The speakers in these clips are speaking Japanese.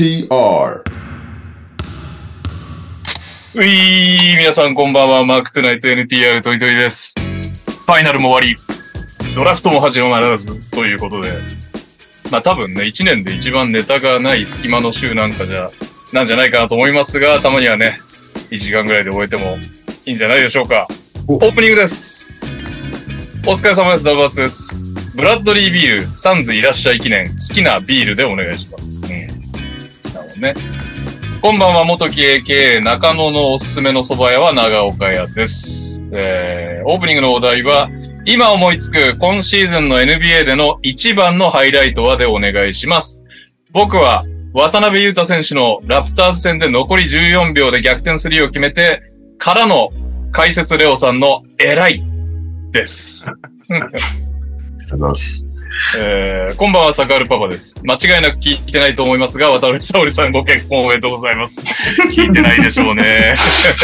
NTR ういー、皆さんこんばんは。マークトゥナイト NTR トイトイです。ファイナルも終わり、ドラフトも始まらずということで、まあ多分ね、1年で一番ネタがない隙間の週なんかじゃ、なんじゃないかなと思いますが、たまにはね、1時間ぐらいで終えてもいいんじゃないでしょうか。オープニングです。お疲れ様です。ダブアツです。ブラッドリービール、サンズいらっしゃい記念、好きなビールでお願いします。うん。なるほどね。こんばんは、元木 AKA 中野のおすすめの蕎麦屋は長岡屋です。えー、オープニングのお題は、今思いつく今シーズンの NBA での一番のハイライトはでお願いします。僕は、渡辺裕太選手のラプターズ戦で残り14秒で逆転スリーを決めて、からの解説レオさんの偉いです。ありがとうございます。えー、こんばんは、坂原パパです。間違いなく聞いてないと思いますが、渡辺沙織さんご結婚おめでとうございます。聞いてないでしょうね。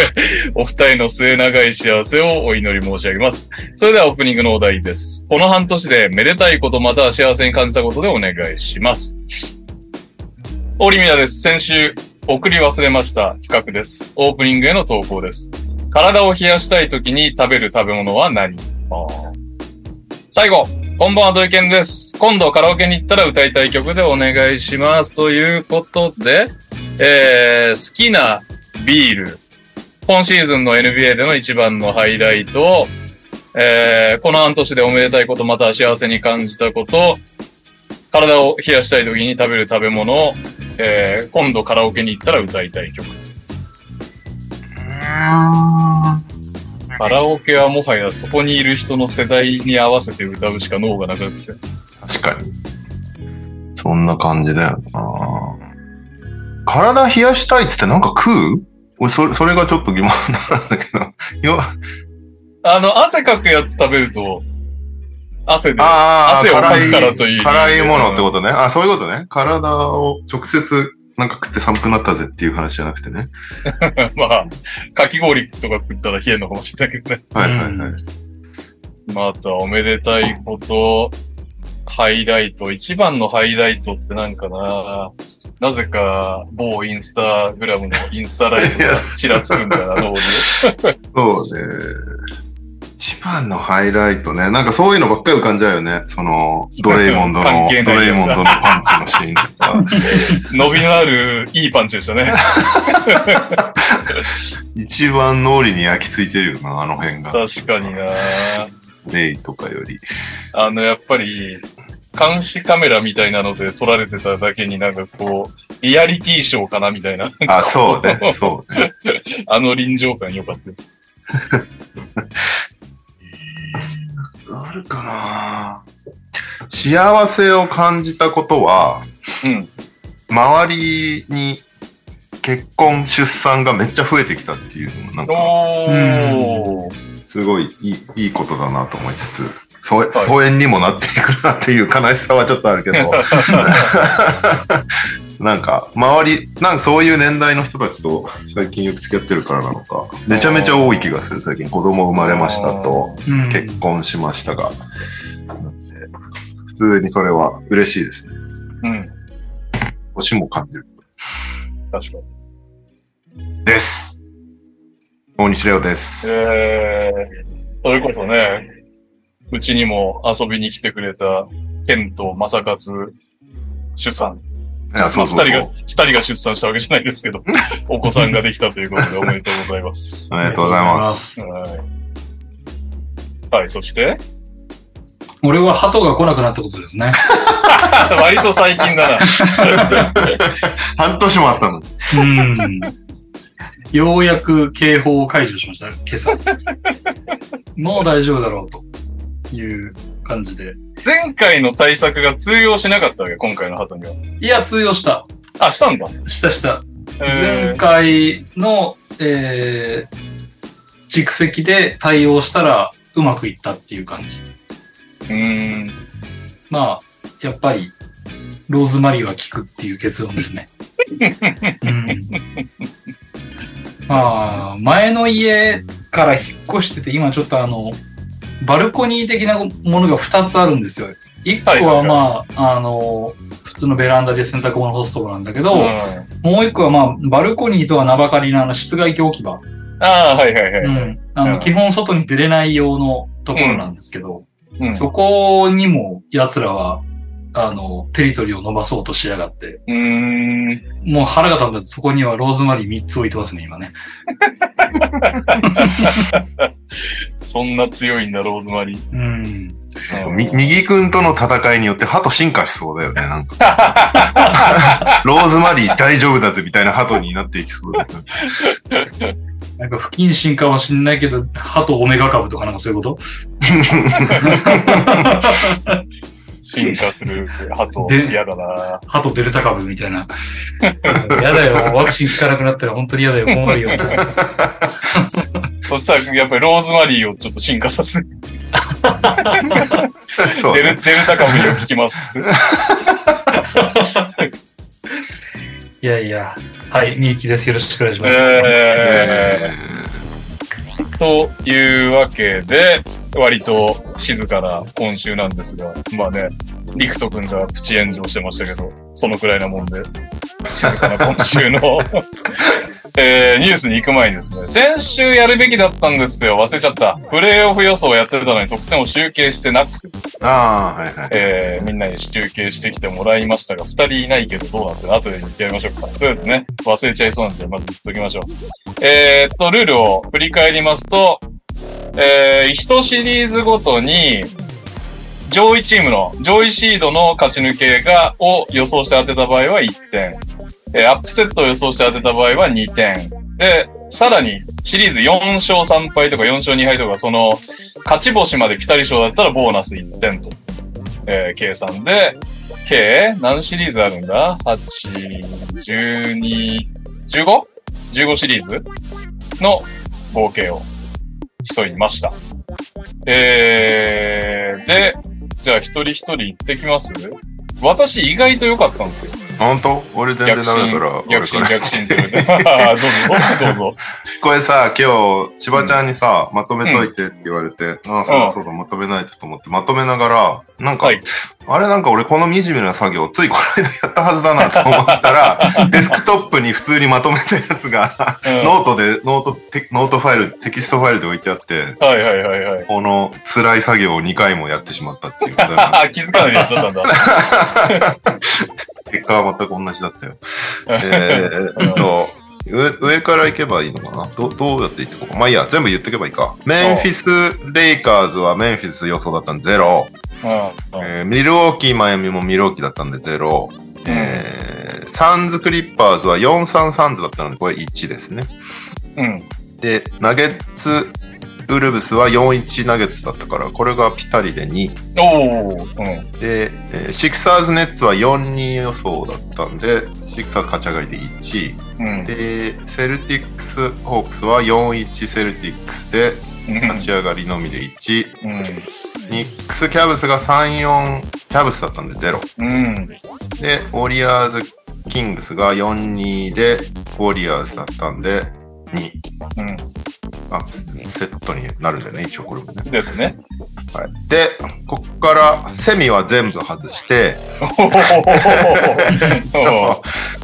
お二人の末長い幸せをお祈り申し上げます。それではオープニングのお題です。この半年でめでたいことまたは幸せに感じたことでお願いします。オリミラです。先週、送り忘れました。企画です。オープニングへの投稿です。体を冷やしたい時に食べる食べ物は何？最後、こんばんは、土井健です。今度カラオケに行ったら歌いたい曲でお願いします。ということで、えー、好きなビール。今シーズンの NBA での一番のハイライト。えー、この半年でおめでたいこと、また幸せに感じたこと。体を冷やしたい時に食べる食べ物を。えー、今度カラオケに行ったら歌いたい曲。カラオケはもはやそこにいる人の世代に合わせて歌うしか脳がなくなってきた。確かに。そんな感じだよな。体冷やしたいっつってなんか食う？俺それ、それがちょっと疑問なんだけど。よあの、汗かくやつ食べると、汗で、ああ、汗をかくからという。辛いものってことね。あそういうことね。体を直接なんか食って寒くなったぜっていう話じゃなくてね。まあ、かき氷とか食ったら冷えるのかもしれないけどね。はいはいはい。また、おめでたいこと、ハイライト、一番のハイライトってなんかななぜか、某インスタグラムのインスタライブがちらつくんだよな、脳に。そうね。一番のハイライトね。なんかそういうのばっかり浮かんじゃうよね。その、ドレイモンドの、ドレイモンドのパンチのシーンとか。伸びのある、いいパンチでしたね。一番脳裏に焼き付いてるよな、あの辺が。確かになレイとかより。あの、やっぱり、監視カメラみたいなので撮られてただけになんかこう、リアリティショーかなみたいな。あ、そうね、そうね。あの臨場感良かったるかな幸せを感じたことは、うん。周りに結婚、出産がめっちゃ増えてきたっていうのも、なんか。すごいいいいいことだなと思いつつ、疎疎遠にもなっていくなっていう悲しさはちょっとあるけど、なんか、周り、なんかそういう年代の人たちと最近よく付き合ってるからなのか、めちゃめちゃ多い気がする。最近子供生まれましたと、うん結婚しましたが、普通にそれは嬉しいですね。うん。年も感じる。確かに。です。大西レオです。えー、それこそね、うちにも遊びに来てくれた、ケンと正勝出産。いや、そうそうそう。まあ二人が、二人が出産したわけじゃないですけど、お子さんができたということでおめでとうございます。ありがとうございます。はい。はい、そして？俺は鳩が来なくなったことですね。割と最近だな。半年もあったのに。うん。ようやく警報を解除しました、今朝。もう大丈夫だろうという感じで。前回の対策が通用しなかったわけ、今回の鳩には。いや、通用した。あ、したんだ。したした。え前回の、えー、蓄積で対応したらうまくいったっていう感じ。ー、うーん。まあ、やっぱり、ローズマリーは効くっていう結論ですね。うん、まあ、前の家から引っ越してて、今ちょっとあの、バルコニー的なものが2つあるんですよ。一個はまあ、あの、普通のベランダで洗濯物干すとこなんだけど、うんもう一個はまあ、バルコニーとは名ばかりのあの室外機置き場。ああ、はいはいはい。うん。あの、うん基本外に出れない用のところなんですけど、うんそこにも奴らは、あの、テリトリーを伸ばそうとしやがって、うーん。もう腹が立ったそこにはローズマリー3つ置いてますね、今ね。そんな強いんだ、ローズマリー。うん。右くんとの戦いによって鳩進化しそうだよね。なんか。ローズマリー大丈夫だぜみたいな鳩になっていきそうだよね。なんか不謹慎かもしんないけど、歯とオメガ株とかなんかそういうこと？進化する鳩、で嫌だな。歯とデルタ株みたいな。嫌だよ。ワクチン効かなくなったら本当に嫌だよ。困るよ。そしたら、やっぱりローズマリーをちょっと進化させて、そうねデルデルタ株に効きます。いやいや。はい、ミーキです。よろしくお願いします。えー、というわけで、割と静かな今週なんですが、まあね、陸斗くんがプチ炎上してましたけど、そのくらいなもんで、静かな今週の、えーニュースに行く前にですね、先週やるべきだったんですよ。忘れちゃった。プレイオフ予想をやってたのに得点を集計してなくてですねああ、はいはい。えーみんなに集計してきてもらいましたが、二人いないけどどうなってる後で言ってやりましょうか。そうですね。忘れちゃいそうなんで、まず言っときましょう。えーっと、ルールを振り返りますと、えー、一シリーズごとに、上位チームの、上位シードの勝ち抜けが、を予想して当てた場合は1点。えーアップセットを予想して当てた場合は2点。で、さらに、シリーズ4勝3敗とか4勝2敗とか、その、勝ち星までピタリ賞だったらボーナス1点と、えー計算で、計何シリーズあるんだ ?8、12、15?15 シリーズの合計を競いました。えー、で、じゃあ一人一人行ってきます私意外と良かったんですよ。本当？俺全然逆ダメ進だから。、逆進、逆進って言われて。どうぞ、どうぞ。これさ、今日、千葉ちゃんにさ、まとめといてって言われて、ああ、そうだそうだ、まとめないとと思って、まとめながら、なんか、はいあれなんか俺この惨めな作業、ついこの間やったはずだなと思ったら、デスクトップに普通にまとめたやつが、うんノートで、ノートテ、ノートファイル、テキストファイルで置いてあって、はいはいはいはい。この辛い作業を2回もやってしまったっていう。気づかないでやっちゃったんだ。結果は全く同じだったよ。えーっと、上上から行けばいいのかな？どどうやって行ってこうか。まあいいや、全部言ってけばいいか。メンフィス・レイカーズはメンフィス予想だったんで0。うんうんえーミルウォーキー・マイアミもミルウォーキーだったんで0。えーサンズ・クリッパーズは4-3サンズだったので、これ1ですね。うん。で、ナゲッツ・ウルブスは4-1ナゲッツだったから、これがピタリで2。おー。うん。で、えーシクサーズ・ネッツは4-2予想だったんで、シクサーズ勝ち上がりで1。うん。で、セルティックス・ホークスは4-1セルティックスで勝ち上がりのみで1。うん。ニックス・キャブスが3-4キャブスだったんで0。うん。で、ウォリアーズ・キングスが4-2でウォリアーズだったんで2。うん。あ、セットになるんだよね、一応これもね。ですね。はい。で、こっからセミは全部外して、お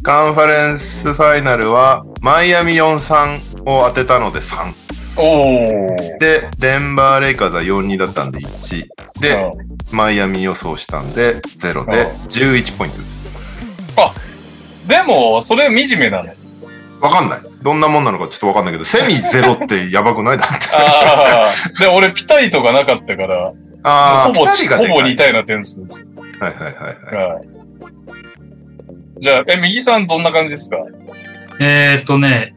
カンファレンスファイナルはマイアミ4-3を当てたので3。おー。で、デンバーレイカーズは4-2だったんで1。で、マイアミ予想したんで0で11ポイントです。でも、それ惨めなの？わかんない。どんなもんなのかちょっとわかんないけど、セミ0ってやばくないだって。ああ。で、俺、ピタリとかなかったから、ああ、ほぼ、ほぼ似たような点数です。はいはいはいはい。はい。じゃあ、え、右さんどんな感じですか？えーっとね、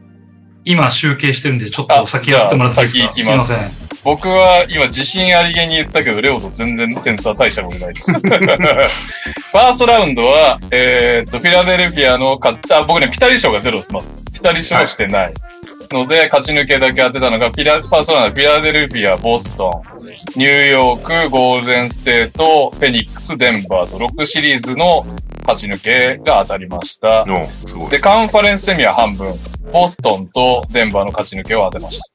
今集計してるんで、ちょっとお先やってもらっていいですか？すすいません。僕は今自信ありげに言ったけど、レオと全然点差は大したことないです。ファーストラウンドは、えーっと、フィラデルフィアの勝った、僕ね、ピタリ賞がゼロです。ピタリ賞してない。ので、勝ち抜けだけ当てたのが、フィラ、ファーストラウンド、フィラデルフィア、ボストン、ニューヨーク、ゴールデンステート、フェニックス、デンバーと6シリーズの勝ち抜けが当たりました。で、カンファレンスセミは半分。ボストンとデンバーの勝ち抜けを当てました。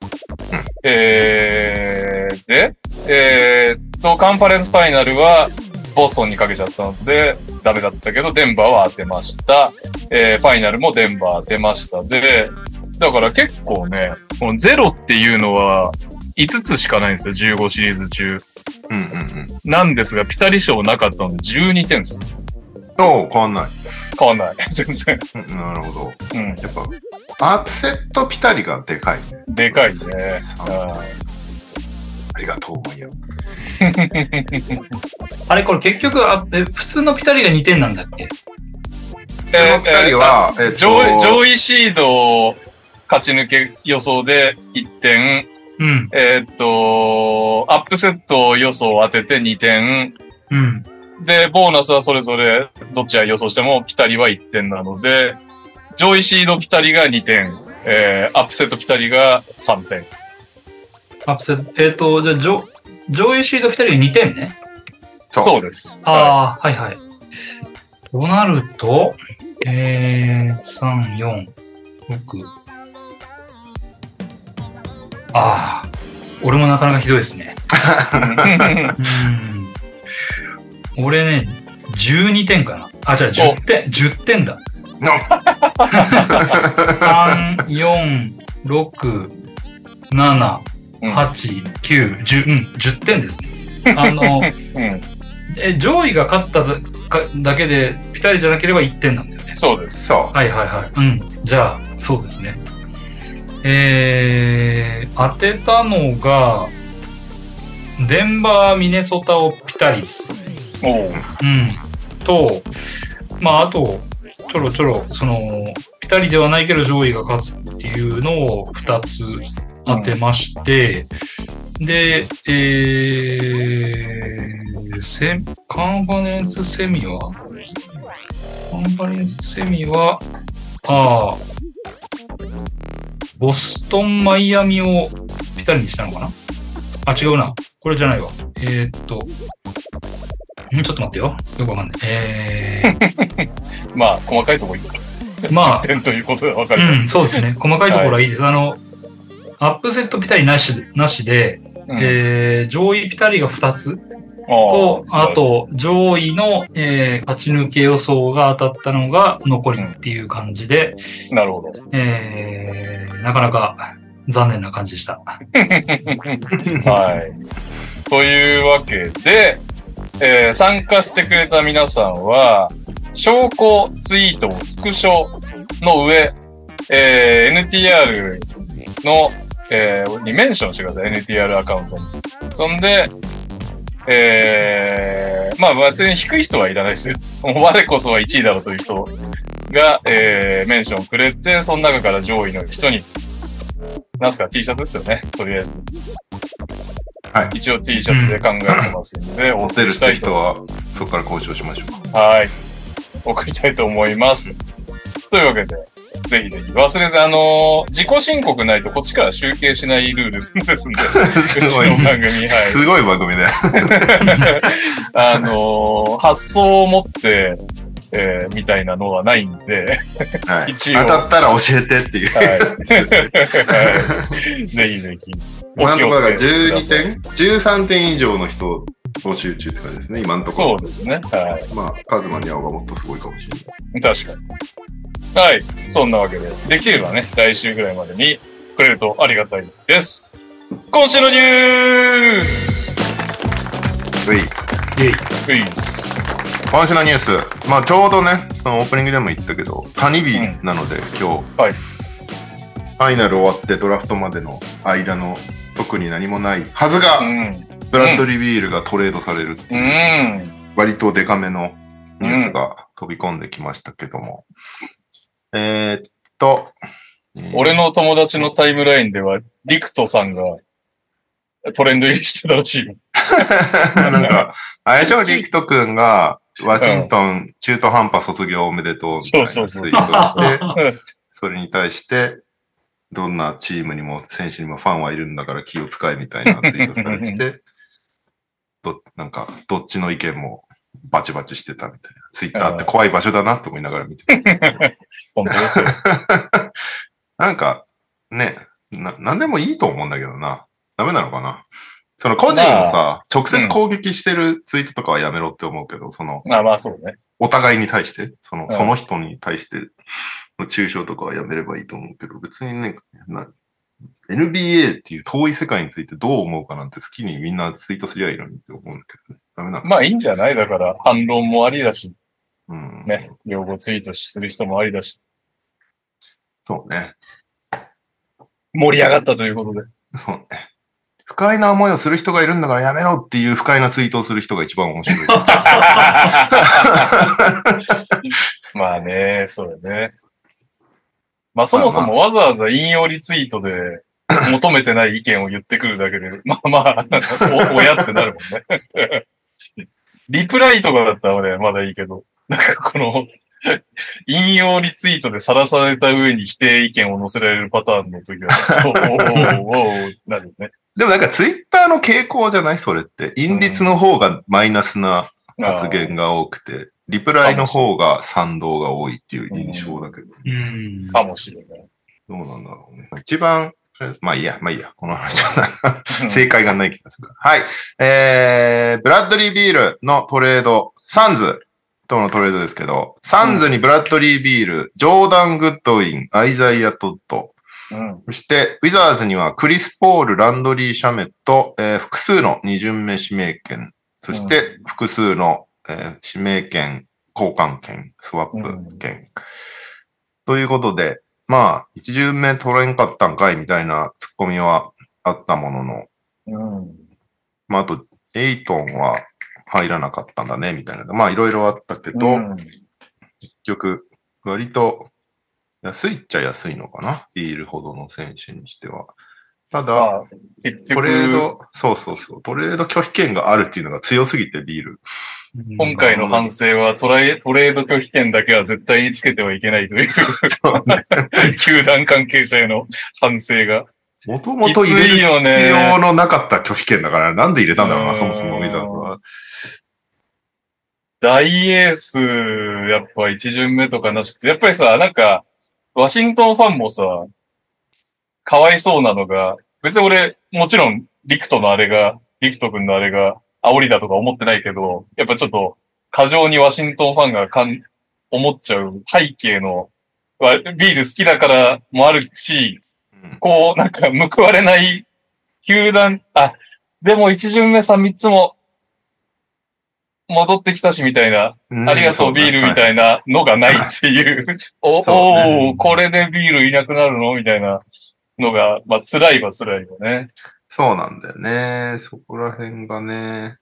えー、で、えーっと、カンファレンスファイナルは、ボストンにかけちゃったので、ダメだったけど、デンバーは当てました。えーファイナルもデンバー当てました。で、だから結構ね、このゼロっていうのは5つしかないんですよ、15シリーズ中。うんうんうん。なんですが、ピタリ賞なかったので12点です。変わんない。変わんない。全然。うんなるほど。うん。やっぱ、アップセットピタリがでかいね。でかいですね。ありがとう、マイヤ。あれこれ結局、あえ普通のピタリが2点なんだっけ？このピタリは、えっと、上位上位シード勝ち抜け予想で1点、うん。えーっと、アップセット予想を当てて2点、うん。で、ボーナスはそれぞれどっちが予想してもピタリは1点なので、上位シードピタリが2点、えー、アップセットピタリが3点。アップセット、えっ、と、じゃあ上、上位シード2人が2点ね。そうそうです。はああ、はいはい。となると、えー、3、4、6。ああ、俺もなかなかひどいですね。うん。俺ね、12点かな。あ、じゃあ10点、10点だ。3、4、6、7、うん8、9、10、うん、10点ですね。あの、うん、え、上位が勝っただかだけで、ピタリじゃなければ1点なんだよね。そうです。そはいはいはい。うん。じゃあ、そうですね。えー、当てたのが、デンバー、ミネソタをピタリ。うん。と、まあ、あと、ちょろちょろ、その、ピタリではないけど上位が勝つっていうのを2つ当てまして、で、えー、セカンファレンスセミはカンファレンスセミは、ああ、ボストン、マイアミをピタリにしたのかな？あ、違うな。これじゃないわ。えー、っと、ちょっと待ってよ。よくわかんない。え まあ、細かいところー、まあ10、点ということで分かる。うん、そうですね。細かいところはいいです。あの、アップセットピタリなしで、なしで、うんえー、上位ピタリが2つあと、ーあ、と、上位の、えー、勝ち抜け予想が当たったのが残りっていう感じで、なるほど。えー、なかなか残念な感じでした。はい。というわけで、えー参加してくれた皆さんは、証拠ツイートをスクショの上、えー NTR の、えーにメンションしてください。NTR アカウントに。そんで、えーまあ別に低い人はいらないですよ。もう我こそは1位だろうという人が、えーメンションくれて、その中から上位の人に、なんすか T シャツですよね。とりあえず。はい一応 T シャツで考えてますんで、持ってるって人は、そこから交渉しましょうか。はい。送りたいと思います。というわけで、ぜひぜひ忘れず、あのー自己申告ないとこっちから集計しないルールですんで、う すちごいの番組、はい。すごい番組だよ。あのー発想を持って、えーみたいなのはないんで、はい。一応当たったら教えてっていう。はい。はいぜひぜひ。今のところだからお気をつけ12ください点 ?13 点以上の人募集中って感じですね、今のところ。そうですね。はい。まあ、カズマに会うがもっとすごいかもしれない。確かに。はい。そんなわけで、できればね、来週ぐらいまでにくれるとありがたいです。今週のニュースうい。イェイ。クイズ。今週のニュース。まあ、ちょうどね、そのオープニングでも言ったけど、谷日なので、今日、はいファイナル終わってドラフトまでの間の特に何もないはずが、うん。ブラッドリー・ビールがトレードされるってういう、ん。割とデカめのニュースが飛び込んできましたけども。えーっと、俺の友達のタイムラインでは、リクトさんがトレンド入りしてたらしいよ。なんか、あれでしょ、リクト君が、ワシントン中途半端卒業おめでとうみたいなツイートをして、うんそれに対して、どんなチームにも選手にもファンはいるんだから気を使えみたいなツイートされてて、どなんか、どっちの意見もバチバチしてたみたいな。ツイッターって怖い場所だなって思いながら見てた。本当ですよ。なんか、ね、な、なんでもいいと思うんだけどな。ダメなのかな？その個人をさ、直接攻撃してるツイートとかはやめろって思うけど、その、あまあそうね。お互いに対して、その、んその人に対しての抽象とかはやめればいいと思うけど、別にね、な NBA っていう遠い世界についてどう思うかなんて好きにみんなツイートすりゃいいのにって思うんだけど、ダメなんまあいいんじゃないだから、反論もありだし、うん。ね。用語ツイートする人もありだし、そうね。盛り上がったということで。そうね。不快な思いをする人がいるんだからやめろっていう不快なツイートをする人が一番面白い。まあね、そうだね。まあそもそもわざわざ引用リツイートで求めてない意見を言ってくるだけで、まあまあ、お親ってなるもんね。リプライとかだったら俺まだいいけど、なんかこの、引用リツイートで晒された上に否定意見を載せられるパターンの時は、おーおーおーなるよね。でもなんかツイッターの傾向じゃない？それって。因率の方がマイナスな発言が多くて、リプライの方が賛同が多いっていう印象だけど。うん。かもしれない。どうなんだろうね。一番、まあいいや、まあいいや。この話は正解がない気がする。はい。えー、ブラッドリー・ビールのトレード、サンズとのトレードですけど、サンズにブラッドリー・ビール、ジョーダン・グッドウィン、アイザイア・トッド、うん。そして、ウィザーズにはクリス・ポール、ランドリー・シャメット、えー複数の二巡目指名権、そして複数の、えー指名権、交換権、スワップ権。ということで、まあ、一巡目取れんかったんかいみたいなツッコミはあったものの、うん。まあ、あと、エイトンは入らなかったんだね、みたいな。まあ、いろいろあったけど、うん結局、割と安いっちゃ安いのかな？ビールほどの選手にしては。ただ、まあ、トレード、そうそうそう、トレード拒否権があるっていうのが強すぎて、ビール。今回の反省はトライトレード拒否権だけは絶対につけてはいけないという、そうね 球団関係者への反省が。もともと入れる必要のなかった拒否権だから、なんで入れたんだろうな、うんそもそもウィザーズは。大エース、やっぱ一巡目とかなしって、やっぱりさ、なんか、ワシントンファンもさ、かわいそうなのが、別に俺、もちろん、リクトのあれが、リクト君のあれが、煽りだとか思ってないけど、やっぱちょっと、過剰にワシントンファンがかん、思っちゃう背景の、わビール好きだからもあるし、うん。こう、なんか報われない球団、あ、でも一巡目さ、三つも戻ってきたしみたいな、うんありがとうビールみたいなのがないっていう、お、そうね。おーこれでビールいなくなるの？みたいな。のが、まあ辛いは辛いよね。そうなんだよね。そこら辺がね、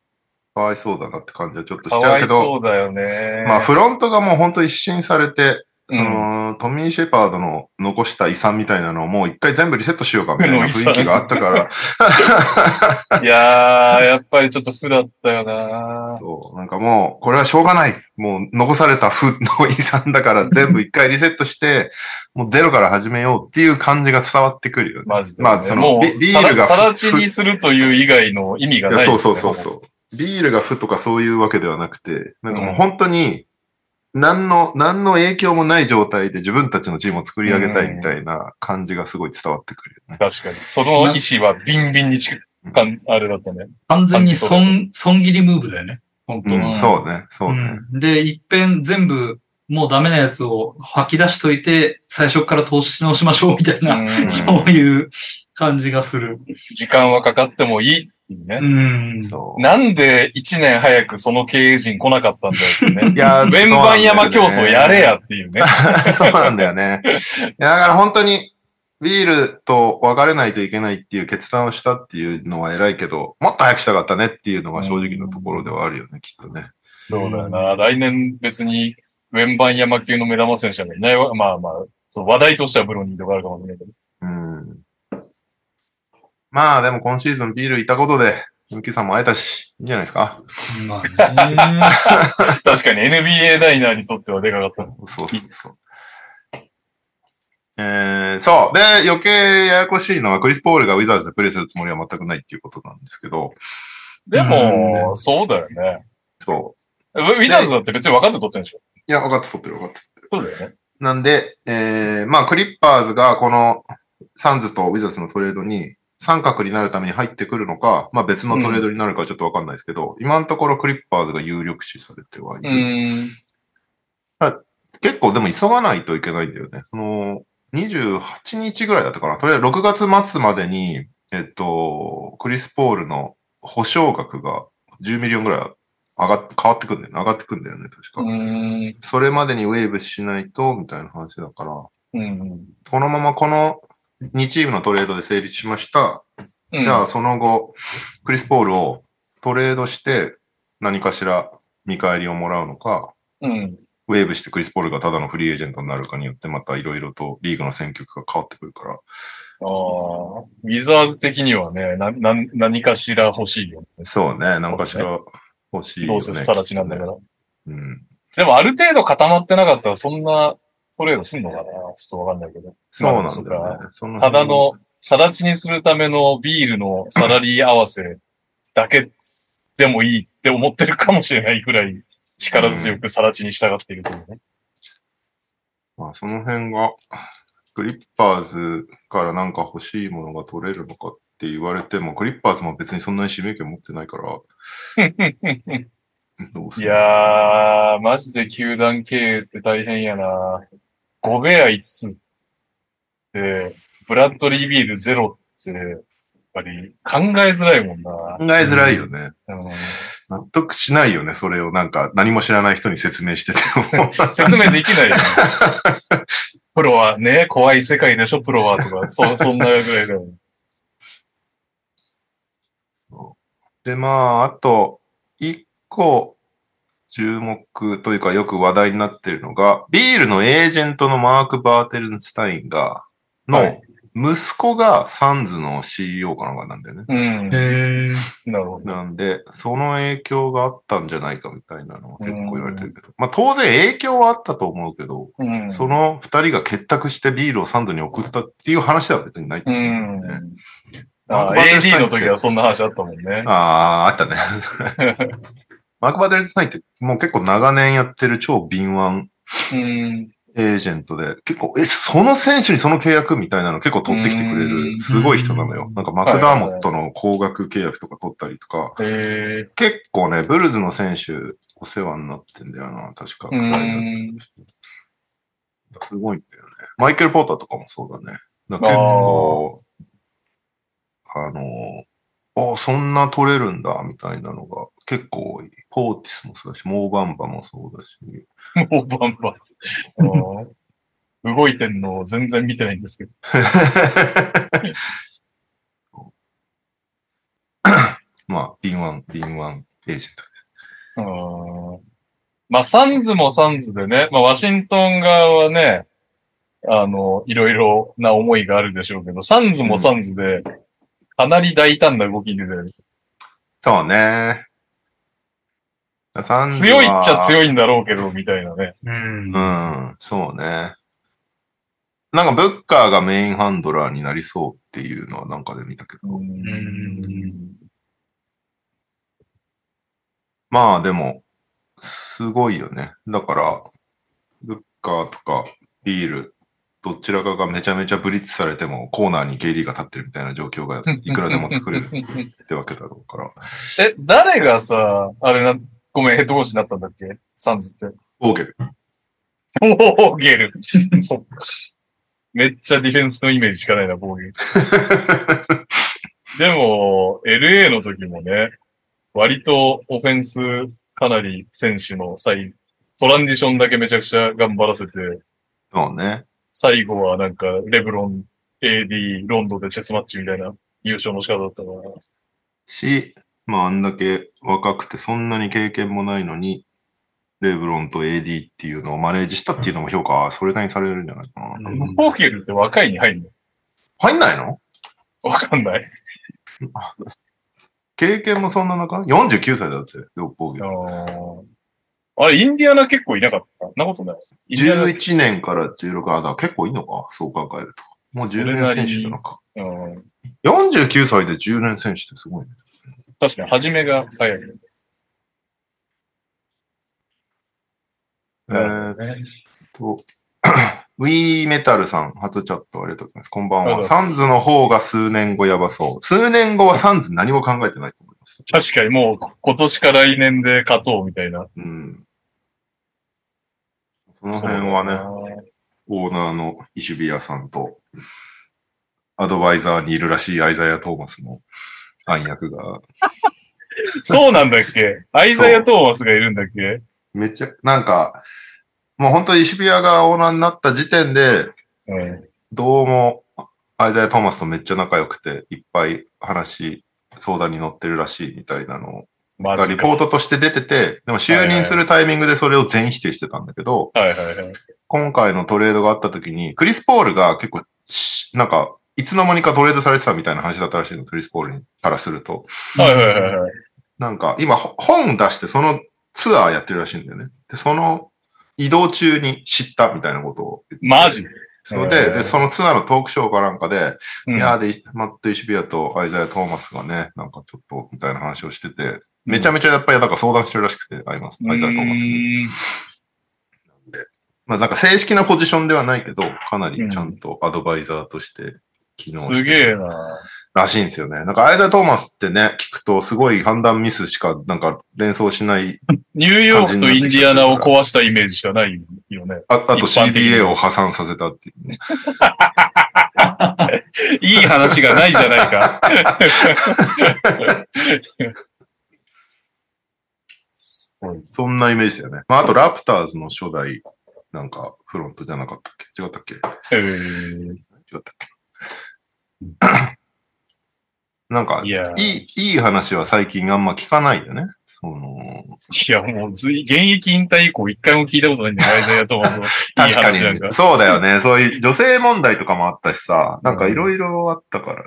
かわいそうだなって感じはちょっとしかわいちゃうけど、そうだよね。まあフロントがもう本当一新されて、うんその、トミー・シェパードの残した遺産みたいなのをもう一回全部リセットしようかみたいな 雰囲気があったから、いやー、やっぱりちょっと負だったよなそう、なんかもう、これはしょうがない。もう残された負の遺産だから 全部一回リセットして、もうゼロから始めようっていう感じが伝わってくるよね。マジで、ね。まあそのビビールがさらさら地にするという以外の意味がない、いやそうそうそうそう。ビールが負とかそういうわけではなくて、なんかもう本当に、何の、何の影響もない状態で自分たちのチームを作り上げたいみたいな感じがすごい伝わってくるよね。確かに。その意思はビンビンに近い、かんあれだったね。完全に損、損切りムーブだよね。本当うん、そうね、そうね。うんで、一遍全部、もうダメなやつを吐き出しといて、最初から投資し直しましょうみたいな、うんそういう感じがする。時間はかかってもいいいうね。うん。そう。なんで一年早くその経営陣来なかったんだよってね。いやウェンバン山競争やれやっていうね。そうなんだよね。いや、だから本当に、ビールと別れないといけないっていう決断をしたっていうのは偉いけど、もっと早くしたかったねっていうのが正直なところではあるよね、きっとね。そうだよな。来年別にウェンバン山級の目玉選手はいないわ。まあまあ、そう話題としてはブロニーとかあるかもしれないけど。うん。まあでも今シーズンビールいたことで、ムキさんも会えたし、いいんじゃないですか。まあね。確かに NBA ダイナーにとってはでかかった。そうそうそう。えー、そう。で、余計ややこしいのは、クリス・ポールがウィザーズでプレイするつもりは全くないっていうことなんですけど、でも、そうだよね。そう。ウィザーズだって別に分かって取ってるんでしょ？いや、分かって取ってる分かって取ってる。そうだよね。なんで、えー、まあ、クリッパーズがこのサンズとウィザーズのトレードに、三角になるために入ってくるのか、まあ別のトレードになるかちょっとわかんないですけど、今のところクリッパーズが有力視されてはいる。うん。結構でも急がないといけないんだよね。その、28日ぐらいだったかな。とりあえず6月末までに、えっと、クリス・ポールの保証額が10ミリオンぐらい上がっ変わってくんだよね。上がってくんだよね、確か。うん。それまでに waive しないと、みたいな話だから、うん。このままこの2チームのトレードで成立しました。うんじゃあ、その後、クリス・ポールをトレードして何かしら見返りをもらうのか、うん。 waive してクリス・ポールがただのフリーエージェントになるかによって、またいろいろとリーグの戦局が変わってくるから。ああ、ウィザーズ的にはね、な、な、何かしら欲しいよね。そうね、何かしら欲しいよね。どうせさらちなんだから。うん。でもある程度固まってなかったらそんなトレードすんのかな？ちょっとわかんないけど。そうなんだまあよね。そのただの、さらちにするためのビールのサラリー合わせだけでもいいって思ってるかもしれないぐらい力強くさらちに従っているというね。まあ、その辺が、クリッパーズからなんか欲しいものが取れるのかって言われても、クリッパーズも別にそんなに指名権持ってないから、どうすいるやー、マジで球団経営って大変やな。5ベア5つで、ブラッドリービール0って、やっぱり考えづらいもんな。考えづらいよね。うん納得しないよね、それをなんか何も知らない人に説明してても。説明できないよね。プロはね、怖い世界でしょ、プロはとか、そ、そんなぐらいだよね。で、まあ、あと、一個、注目というかよく話題になってるのが、ビールのエージェントのマーク・バーテルンスタインが、はのい、息子がサンズの CEO かなんかなんだよね。うん。へえ。なるほど。なんで、その影響があったんじゃないかみたいなのは結構言われてるけど。まあ当然影響はあったと思うけど、うん。その二人が結託してビールをサンズに送ったっていう話では別にないとう思うんんだよね。。あマークバーテルスタイン AD の時はそんな話あったもんね。ああ、あったね。マーク・バーテルスタインってもう結構長年やってる超敏腕うん。エージェントで、結構、え、その選手にその契約みたいなの結構取ってきてくれうんる、すごい人なのよ。なんかマクダーモットの高額契約とか取ったりとか、え結構ね、ブルズの選手お世話になってんだよな、確か。すごいんだよね。マイケル・ポーターとかもそうだね。だ結構、あの、あそんな取れるんだ、みたいなのが結構多い。ポーティスもそうだし、モーバンバもそうだし。もうバンバ動いてんのを全然見てないんですけど。まあ、敏腕、敏腕エージェントです。うんまあ、サンズもサンズでね、まあ、ワシントン側はね、あの、いろいろな思いがあるでしょうけど、サンズもサンズで、かなり大胆な動きに出てる。そうね。強いっちゃい。強いんだろうけど、みたいなね。うん。うん、そうね。なんか、ブッカーがメインハンドラーになりそうっていうのはなんかで見たけど。うんまあでも、すごいよね。だから、ブッカーとかビール、どちらかがめちゃめちゃブリッツされてもコーナーに KD が立ってるみたいな状況がいくらでも作れるってわけだろうから。え、誰がさ、あれな、ごめん、ヘッドコーチになったんだっけ？サンズって。オーケル。ボーゲル。そっか。めっちゃディフェンスのイメージしかないな、ボーゲル。でも、LA の時もね、割とオフェンスかなり選手の際、トランディションだけめちゃくちゃ頑張らせて、そうね。最後はなんかレブロン、AD、ロンドンでチェスマッチみたいな優勝の仕方だったから。し、まああんだけ若くてそんなに経験もないのに、レブロンと AD っていうのをマネージしたっていうのも評価はそれなりにされるんじゃないかな。うんボーゲルって若いに入るの？入んないの？わかんない。経験もそんな中 ?49 歳だって、六方あゲーあれ、インディアナ結構いなかった？なことない？インディアナ11年から16、あ、だ結構いいのか？そう考えると。もう10年選手なのか。うん49歳で10年選手ってすごいね。確かに、初めが早い。えーっねと、ウィーメタルさん、初チャットありがとうございます。こんばんは。サンズの方が数年後やばそう。数年後はサンズ何も考えてないと思います。確かにもう今年か来年で勝とうみたいな。うん。その辺はね、オーナーのイシュビアさんと、アドバイザーにいるらしいアイザヤ・トーマスの暗躍が、そうなんだっけ？アイザヤ・トーマスがいるんだっけ？めっちゃ、なんか、もう本当にイシュビアがオーナーになった時点で、うん。どうも、アイザヤ・トーマスとめっちゃ仲良くて、いっぱい話、相談に乗ってるらしいみたいなの。がマジか。リポートとして出てて、でも就任するタイミングでそれを全否定してたんだけど、はいはいはい。今回のトレードがあった時に、クリス・ポールが結構し、なんか、いつの間にかトレードされてたみたいな話だったらしいの、クリス・ポールにからすると。はいはいはいはい。なんか、今、ほ本出してそのツアーやってるらしいんだよね。で、その移動中に知ったみたいなことをマジ？へそうで、ーで、そのツアーのトークショーかなんかで、うんいやーで、マット・イシュビアとアイザヤ・トーマスがね、なんかちょっと、みたいな話をしてて、めちゃめちゃやっぱり、なんか相談してるらしくて、アイマス、アイザヤ・トーマスに。まあなんか正式なポジションではないけど、かなりちゃんとアドバイザーとして機能してすげえな。らしいんですよね。なんかアイザー・トーマスってね、聞くとすごい判断ミスしかなんか連想しない。ニューヨークとインディアナを壊したイメージしかないよね。ああと CBA を破産させたっていうね。いい話がないじゃないか。そんなイメージだよね。まああとラプターズの初代、なんかフロントじゃなかったっけ？違ったっけ？えー違ったっけ？なんか、いや、いい、いい話は最近あんま聞かないよね。その、いや、もう現役引退以降一回も聞いたことないんだよ、アイザヤ・トーマスの。いい確かに。。そうだよね。そういう女性問題とかもあったしさ、なんかいろいろあったから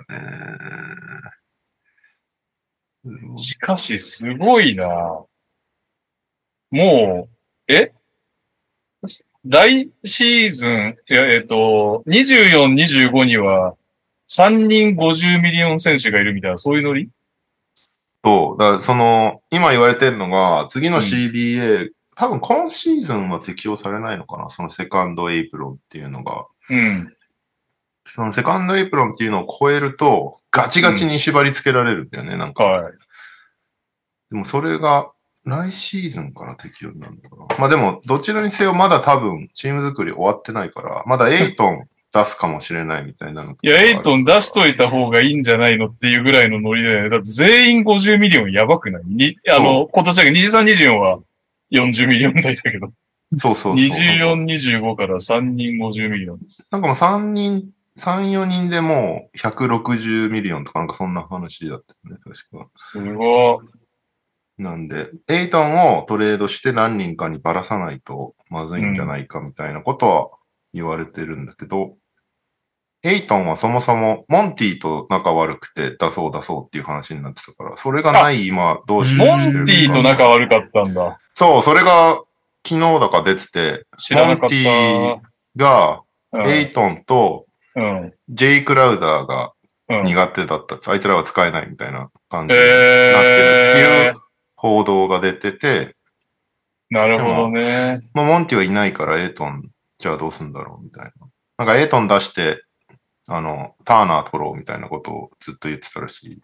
ね。しかし、すごいなもう、え？来シーズン、いや、えっ、と、24、25には、3人50ミリオン選手がいるみたいな、そういうノリ？そう。だからその、今言われてるのが、次の CBA、多分今シーズンは適用されないのかな？その second apron っていうのが。うん。その second apron っていうのを超えると、ガチガチに縛り付けられるんだよね、なんか。はい。でもそれが、来シーズンから適用になるのかな。まあでも、どちらにせよまだ多分、チーム作り終わってないから、まだエイトン出すかもしれないみたいなの。いや、エイトン出しといた方がいいんじゃないのっていうぐらいのノリだよね。だって全員50ミリオンやばくない？にあの、今年だけ23、24は40ミリオン台だけど、そうそうそう。24、25から3人50ミリオン。なんかもう3人、3、4人でもう160ミリオンとかなんかそんな話だったよね、確か。すごい。なんで、エイトンをトレードして何人かにばらさないとまずいんじゃないかみたいなことは言われてるんだけど、エイトンはそもそもモンティと仲悪くて出そう出そうっていう話になってたから、それがない今どうしようモンティと仲悪かったんだ。そう、それが昨日だか出てて、知らなかっモンティがた。エイトンとうん。ジェイ・クラウダーがうん。苦手だった。あいつらは使えないみたいな感じになってるっていえう報道が出てて、ー、なるほどね。まあ、モンティはいないからエイトン、じゃあどうすんだろうみたいな。なんかエイトン出して、あの、ターナー取ろうみたいなことをずっと言ってたらしい。っ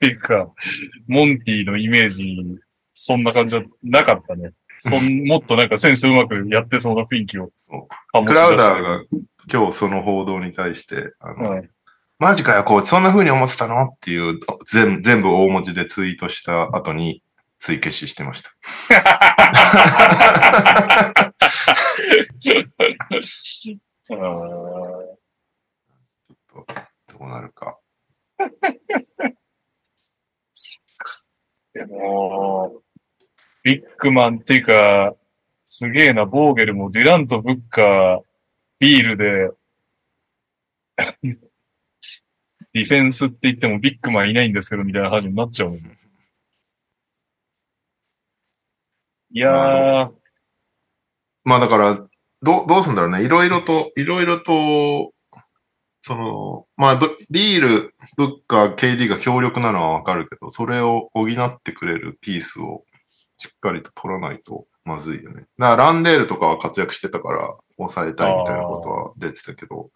ていうか、モンティのイメージ、そんな感じはなかったね。そん もっとなんか選手とうまくやってそうな雰囲気をクラウダーが今日その報道に対して、あの、うんマジかよ、こう、そんな風に思ってたのっていう、全全部大文字でツイートした後に、追消ししてました。あうなるか。でも、ビッグマンっていうか、すげえな、ボーゲルもデュラント、ブッカー、ビールで、ディフェンスって言ってもビッグマンいないんですけど、みたいな感じになっちゃうもん。いやー、まあだから、どう、どうすんだろうね。いろいろと、いろいろと、その、まあ、ブビール、ブッカー、KD が強力なのはわかるけど、それを補ってくれるピースをしっかりと取らないとまずいよね。だからランデールとかは活躍してたから、抑えたいみたいなことは出てたけど、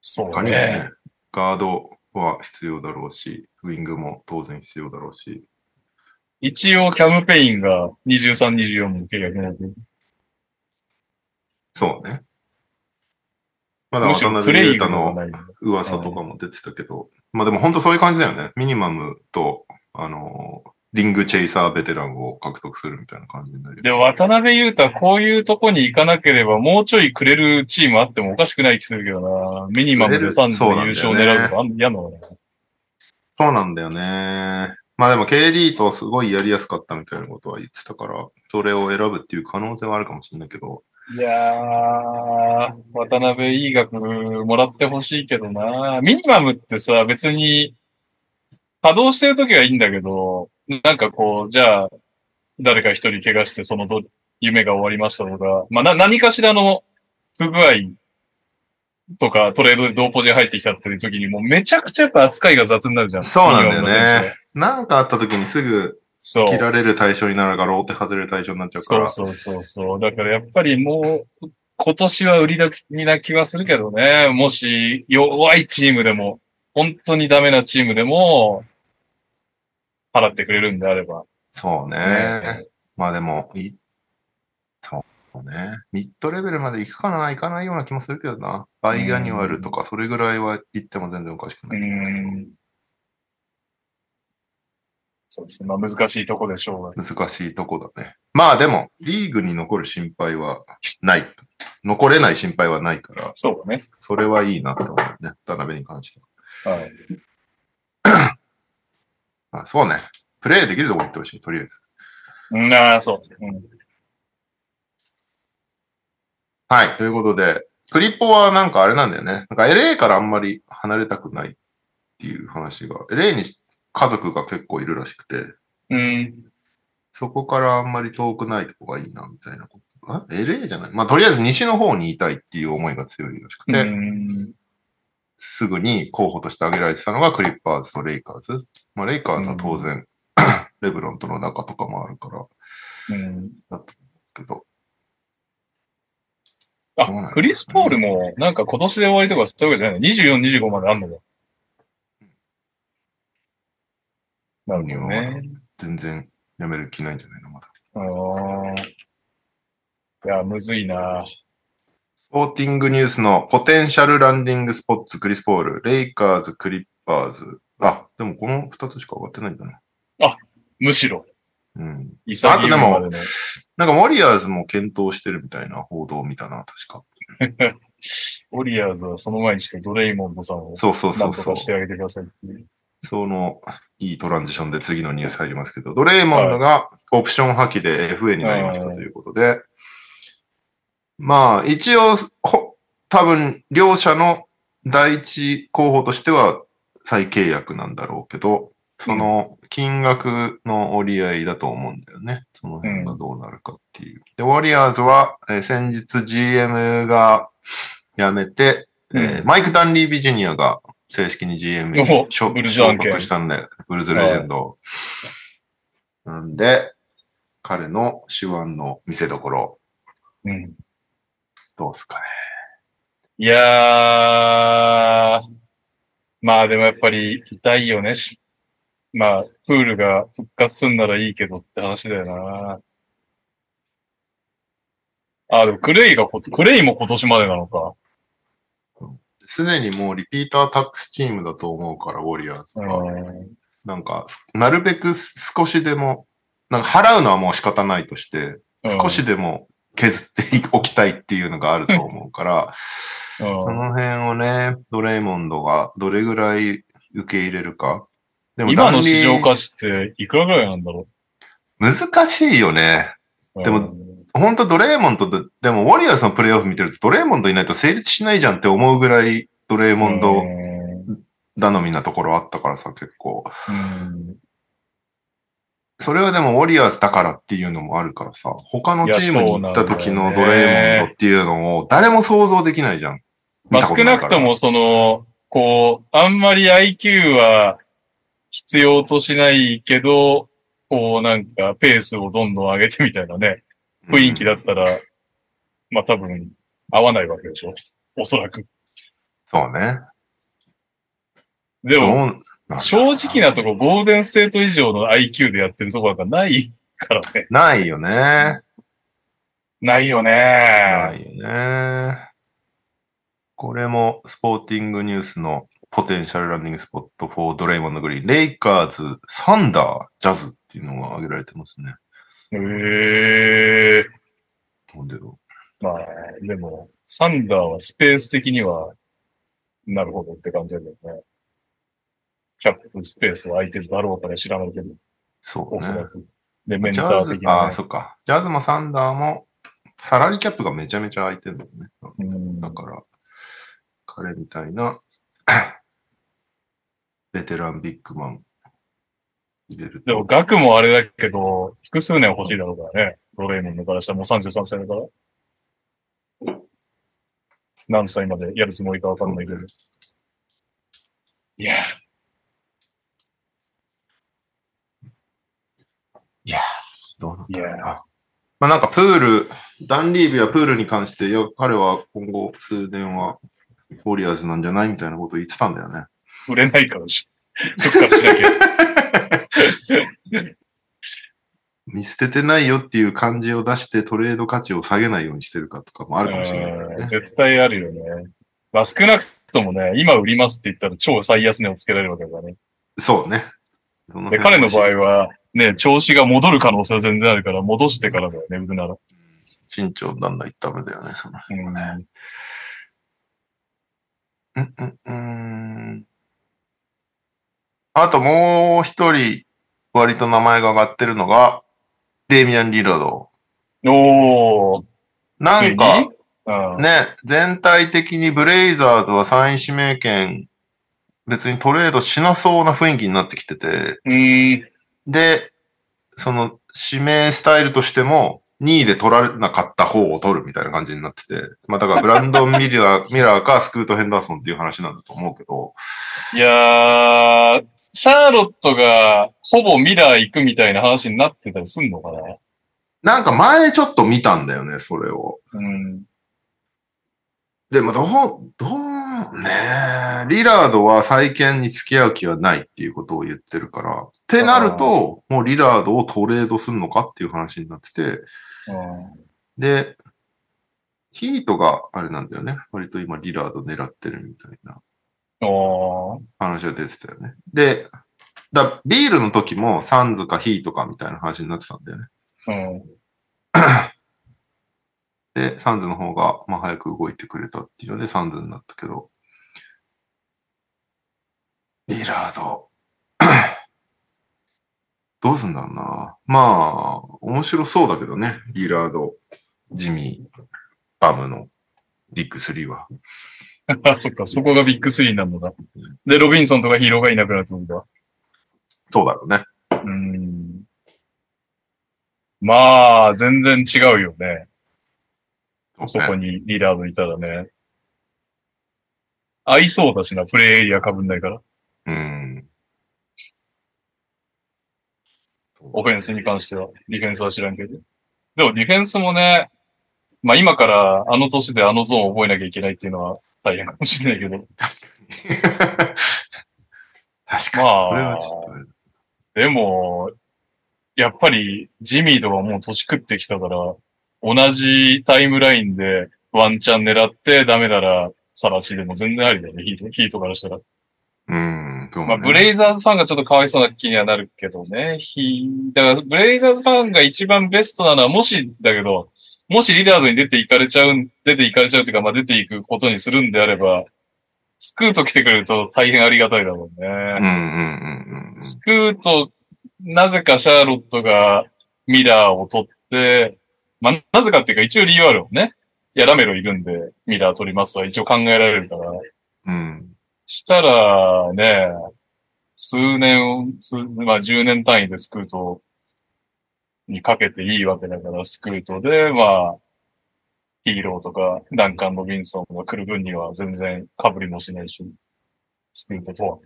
そうねね。、ガードは必要だろうし、ウィングも当然必要だろうし、一応、キャムペインが23、24の契約なので、そうね。まだ渡辺裕太の。噂とかも出てたけど、まあでも本当そういう感じだよね。ミニマムと、あのーリングチェイサーベテランを獲得するみたいな感じになるよ。で、渡辺裕太はこういうとこに行かなければ、もうちょいくれるチームあってもおかしくない気するけどな。ミニマムでサンズで優勝を狙うとかあん嫌なの。そうなんだよね。まあでも KD とすごいやりやすかったみたいなことは言ってたから、それを選ぶっていう可能性はあるかもしれないけど、いやー、渡辺いい額もらってほしいけどな。ミニマムってさ、別に稼働してるときはいいんだけど、なんかこう、じゃあ、誰か一人怪我してそのど夢が終わりましたとか、まあな、何かしらの不具合とかトレードで同ポジに入ってきたっていう時にもうめちゃくちゃやっぱ扱いが雑になるじゃん。そうなんだよねなんかあった時にすぐそう。切られる対象になるから、ローテ外れる対象になっちゃうから。そうそうそうそう。だからやっぱりもう、今年は売りだきな気はするけどね。もし弱いチームでも、本当にダメなチームでも、払ってくれるんであれば。そうね。ねまあでも、いそうね。 mid-level まで行くかな行かないような気もするけどな。 bi-annual とか、それぐらいは行っても全然おかしくうない。ん。そうですね。まあ難しいとこでしょうが。難しいとこだね。まあでも、リーグに残る心配はない。残れない心配はないから、そうだね。それはいいなと思うね。渡辺に関しては。はい。まあそうね。プレイできるとこ行ってほしい、とりあえず。うん、ああ、そう。うん。はい。ということで、クリポはなんかあれなんだよね。なんか LA からあんまり離れたくないっていう話が、LA に家族が結構いるらしくて、うん。そこからあんまり遠くないとこがいいな、みたいなこと。あ ?LA じゃない？まあとりあえず西の方にいたいっていう思いが強いらしくて、うん。すぐに候補として挙げられてたのがクリッパーズとレイカーズ。まあレイカーズは当然、レブロンとの仲とかもあるから、うん。けど、あ、クリス・ポールも、なんか今年で終わりとかそういうわけじゃないの ?24、25まであんのか。なるほどね。全然やめる気ないんじゃないの？まだ。ああ。いや、むずいな。スポーティングニュースのポテンシャルランディングスポッツ、クリス・ポール、レイカーズ、クリッパーズ。あ、でもこの二つしか上がってないんだな。むしろ、うん。あとでも。なんかウォリアーズも検討してるみたいな報道を見たな、確か。ウォリアーズはその前にしてドレイモンドさんをそうそうそうそう。してあげてくださいっていう。その、いいトランジションで次のニュース入りますけど、ドレイモンドがオプション破棄で FA になりましたということで、まあ、一応、ほ多分、両者の第一候補としては再契約なんだろうけど、その金額の折り合いだと思うんだよね。その辺がどうなるかっていう。で、ウォリアーズは、えー先日 GM が辞めて、えーマイク・ダンリー・ビジュニアが正式に GM にお昇格したんで、ブルズレジェンド。なんで、彼の手腕の見せ所、うん。どうすかね。いやー、まあでもやっぱり痛いよね。しまあ、プールが復活すんならいいけどって話だよな。あ、でもクレイがこ、クレイも今年までなのか。すでにもう repeater tax チームだと思うから、ウォリアーズうは。ん。なんか、なるべく少しでも、なんか払うのはもう仕方ないとして、少しでも削っておきたいっていうのがあると思うから、うんその辺をね、ドレイモンドがどれぐらい受け入れるか。で今の市場価値っていくらぐらいなんだろ難しいよね。う。でもうん本当ドレイモンドで、でもウォリアーズのプレイオフ見てるとドレイモンドいないと成立しないじゃんって思うぐらいドレイモンドうん頼みなところあったからさ、結構。うんそれはでもウォリアーズだからっていうのもあるからさ、他のチームに行った時のドレだよねイモンドっていうのを誰も想像できないじゃん。まあ少なくともその、こう、あんまり IQ は必要としないけど、こうなんかペースをどんどん上げてみたいなね、雰囲気だったらまあ多分、合わないわけでしょ。おそらく。そうね。でも、正直なとこ、ゴールデンステート以上の IQ でやってるとこなんかないからね。ないよね。ないよなね。いよね。これもスポーティングニュースのポテンシャルランニングスポットフォードレイモンド・グリーン、レイカーズ、サンダー、ジャズっていうのが挙げられてますね。へえなんでだろまあ、でも、サンダーはスペース的には、なるほどって感じだけどね。キャップスペースは空いてるだろうから知らないけど、うそうね。おそらく。で、メンジター的な、ね。そっか。ジャズもサンダーも、サラリーキャップがめちゃめちゃ空いてるのね。うんだから、彼みたいな、ベテランビッグマン入れるでも、と。額もあれだけど、複数年欲しいだろうからね。ドレイモンドからしたらもう33歳だから。何歳までやるつもりかわかんないけど。いや、どうなんいやだろうな。まあなんかプール、ダンリーブやプールに関して、いや、彼は今後数年はウォリアーズなんじゃないみたいなことを言ってたんだよね。売れないからし、復活しなきゃ。見捨ててないよっていう感じを出してトレード価値を下げないようにしてるかとかもあるかもしれないね。うん絶対あるよね。まあ少なくともね、今売りますって言ったら超最安値をつけられるわけだね。そうね。そで、彼の場合は、ね、調子が戻る可能性は全然あるから、戻してからだよね、売るなら。身長だんだんいっためだよね、その。うん。うんうんうん。あともう一人、割と名前が上がってるのが、デイミアン・リラード。おー。なんか、うん。ね、全体的にブレイザーズは3位指名権、別にトレードしなそうな雰囲気になってきてて。で、その指名スタイルとしても、2位で取られなかった方を取るみたいな感じになってて、まあだからブランドン・ミラー ミラーかスクート・ヘンダーソンっていう話なんだと思うけど、いやー、シャーロットがほぼミラー行くみたいな話になってたりすんのかな？なんか前ちょっと見たんだよね、それを。うん。でもどう、どう、ねえリラードは再建に付き合う気はないっていうことを言ってるから。ってなると、もうリラードをトレードするのかっていう話になってて、うん。で、ヒートがあれなんだよね。割と今リラード狙ってるみたいな。話が出てたよね。で、だビールの時もサンズかヒートかみたいな話になってたんだよね。うん。で、サンズの方が、まあ、早く動いてくれたっていうので、サンズになったけど、リラード。どうすんだろうな。まあ、面白そうだけどね。リラード、ジミー、バムのビッグ3は。あ、そっか、そこがビッグスリーになるのだ。で、ロビンソンとかヒーローがいなくなるってことだ。そうだろうね。うん。まあ、全然違うよね。そこにリーダードいたらね。合いそうだしな、プレイエリア被んないから。うん。オフェンスに関しては。ディフェンスは知らんけど。でもディフェンスもね、まあ今からあの年であのゾーンを覚えなきゃいけないっていうのは大変かもしれないけど。確かに。まあそれはちょっとあれだ。でも、やっぱりジミーとかもう年食ってきたから、同じタイムラインでワンチャン狙ってダメならさらしでも全然ありだよね、ヒートヒートからしたら。うん。ねまあ、ブレイザーズファンがちょっとかわいそうな気にはなるけどね。ひだから、ブレイザーズファンが一番ベストなのは、もしだけど、もしリラードに出て行かれちゃう、出て行かれちゃうというか、まあ、出ていくことにするんであれば、スクート来てくれると大変ありがたいだろうね。うんうんうんうん。スクート、なぜかシャーロットがミラーを取って、まあ、なぜかっていうか一応理由あるもんね。いや、ラメロいるんで、ミラー取りますは一応考えられるから。うん。したら、ね、数年、数まあ10年単位でスクートにかけていいわけだから、スクートで、まあ、ヒーローとか、ダンカン・ロビンソンが来る分には全然被りもしないし、スクートとは。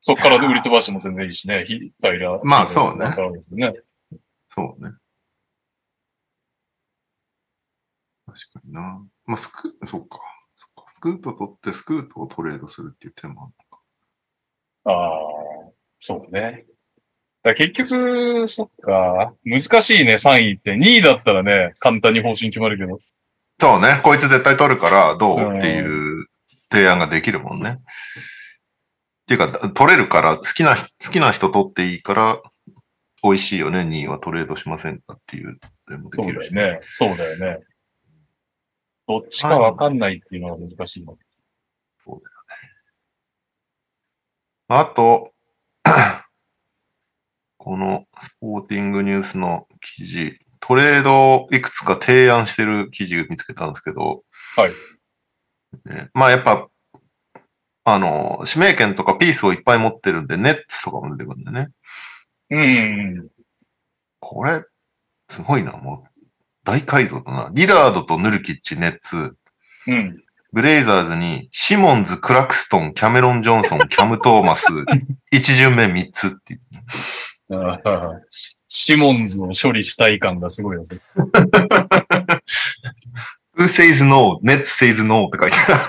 そっから売り飛ばしても全然いいしね、ヒー。まあそうねね。そうね。かにな。まあ、スク、そっか。そっか。スクート取ってスクートをトレードするっていう手もあるのか。ああ、そうね。だ結局、そっか。難しいね、3位って。2位だったらね、簡単に方針決まるけど。そうね。こいつ絶対取るからどうっていう提案ができるもんね。っていうか、取れるから好きな、好きな人取っていいから、美味しいよね。2位はトレードしませんかっていう。でもでそうきるしだよね。そうだよね。どっちかわかんないっていうのが難しいの。あと、このスポーティングニュースの記事、トレードをいくつか提案してる記事を見つけたんですけど、はい。ねまあやっぱ、あの、指名権とかピースをいっぱい持ってるんで、ネッツとかも出てくるんだよね。うん。これ、すごいな、もう、大改造だな。リラードとヌルキッチ、ネッツ、うん。ブレイザーズに、シモンズ、クラクストン、キャメロン・ジョンソン、キャム・トーマス、一巡目三つっていう。シモンズを処理したい感がすごいですよ。Who says no? ネッツ says no って書いてあ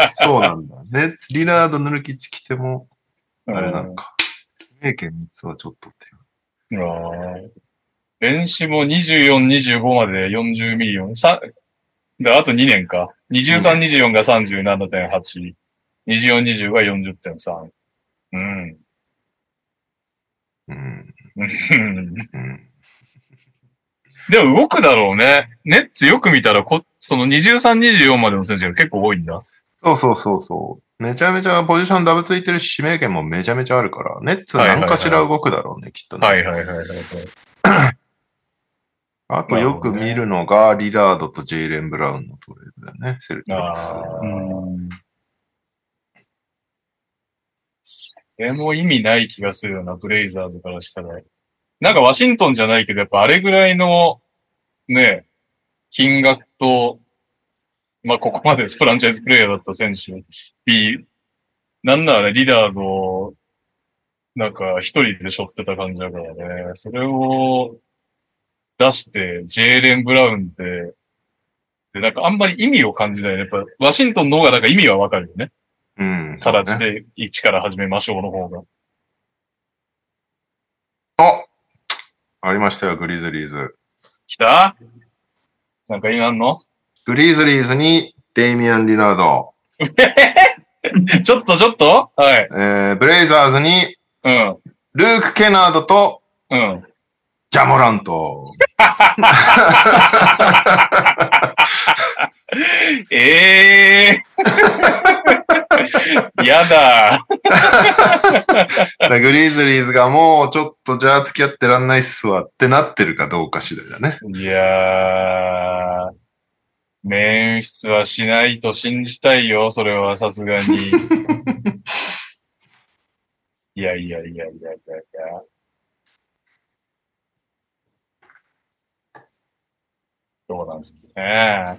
る。そうなんだ。ネッツ、リラード、ヌルキッチ来ても、あれなんか。指名権三つはちょっとっていう。ああ。ベンシモ24、25まで40ミリオン。さ、で、あと2年か。23、24が37.8。24、20が40.3。うん。うん。でも動くだろうね。ネッツよく見たらこ、その23、24までの選手が結構多いんだ。そうそうそうそう。めちゃめちゃポジションダブついてるし指名権もめちゃめちゃあるから、ネッツ何かしら動くだろうね、きっとね。はいはいはいはいはい。あとよく見るのが、リラードとジェイレン・ブラウンのトレードだよね、セルティックス。あーそれも意味ない気がするよな、ブレイザーズからしたら。なんかワシントンじゃないけど、やっぱあれぐらいの、ね、金額と、まあここまでフランチャイズプレイヤーだった選手、B、なんならねリラード、なんか一人で背負ってた感じだからね。それを出して、ジェーレン・ブラウンって、で、なんかあんまり意味を感じないね。やっぱ、ワシントンの方がなんか意味はわかるよね。うん。さら地そうねで一から始めましょうの方が。あありましたよ、グリズリーズ。来た？なんか今あんの？グリズリーズにデイミアン・リラード。ちょっとちょっと？はい。えー、ブレイザーズにうん。ルーク・ケナードとうん。ジャモラント。え えー。やだ。だグリズリーズがもうちょっとじゃあ付き合ってらんないっすわってなってるかどうか次第だね。いやー。メンフィスはしないと信じたいよ、それはさすがに。いやいやいやいやいやいや。どうなんすかね。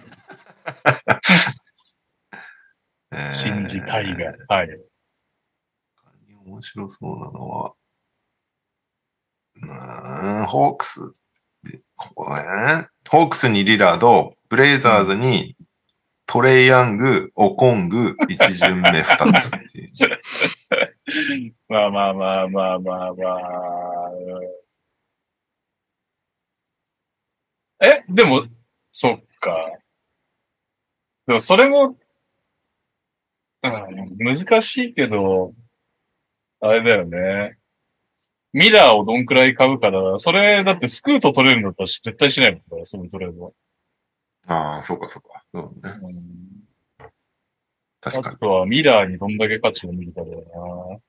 えー信じたいが。はい。面白そうなのは、うーん、ホークス。ホークスにリラード、ブレイザーズにトレイヤング、オコング、一巡目二つっていう。まあまあまあまあまあまあ。え、でも、そっか。でもそれも、うん、難しいけど、あれだよね。ミラーをどんくらい買うかだそれだってスクート取れるんだったら絶対しないもんだから、そのトレードは。ああ、そうかそうか。そうね。うん確かに。あとはミラーにどんだけ価値を見るかだよな。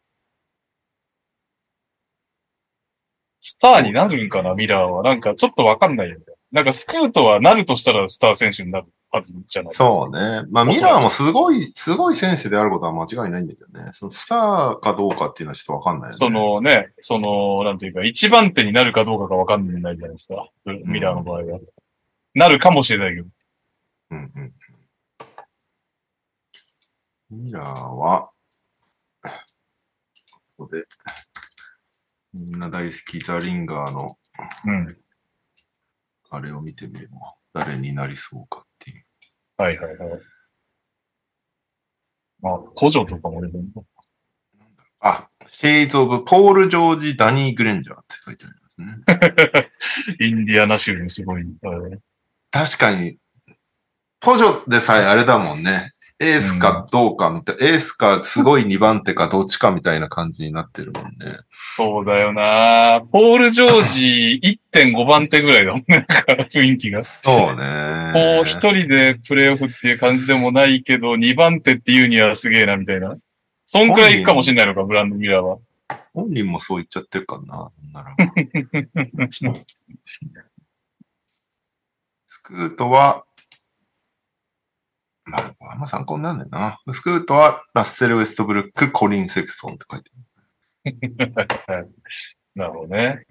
スターになるんかな、ミラーは。なんかちょっとわかんないよね。なんかスクートはなるとしたらスター選手になるはずじゃないですか。そうね。まあ、ミラーもすごい、すごい選手であることは間違いないんだけどね。そのスターかどうかっていうのはちょっとわかんないよね。そのね、その、なんていうか、一番手になるかどうかがわかんないじゃないですか。ミラーの場合は。なるかもしれないけど。うんうん。ミラーは、ここで、みんな大好きザ・リンガーのうん。あれを見てみるわ。誰になりそうかっていう。はいはいはい。まあ、補助とかもいるのあ、シェイズ・オブ・ポール・ジョージ・ダニー・グレンジャーって書いてありますね。インディアナ州にすごい。うん確かに、ポジョでさえあれだもんね。エースかどうかみたい、エースかすごい2番手かどっちかみたいな感じになってるもんね。そうだよなポール・ジョージ1.5番手ぐらいだもんね。雰囲気が。そうね。こう、一人でプレイオフっていう感じでもないけど、2番手っていうにはすげえな、みたいな。そんくらいいくかもしれないのか、ブランドミラーは。本人もそう言っちゃってるからな。なら スクートは、まあ、あんま参考になんないな。スクートは、ラッセル・ウェストブルック、コリン・セクソンって書いて なるほどね。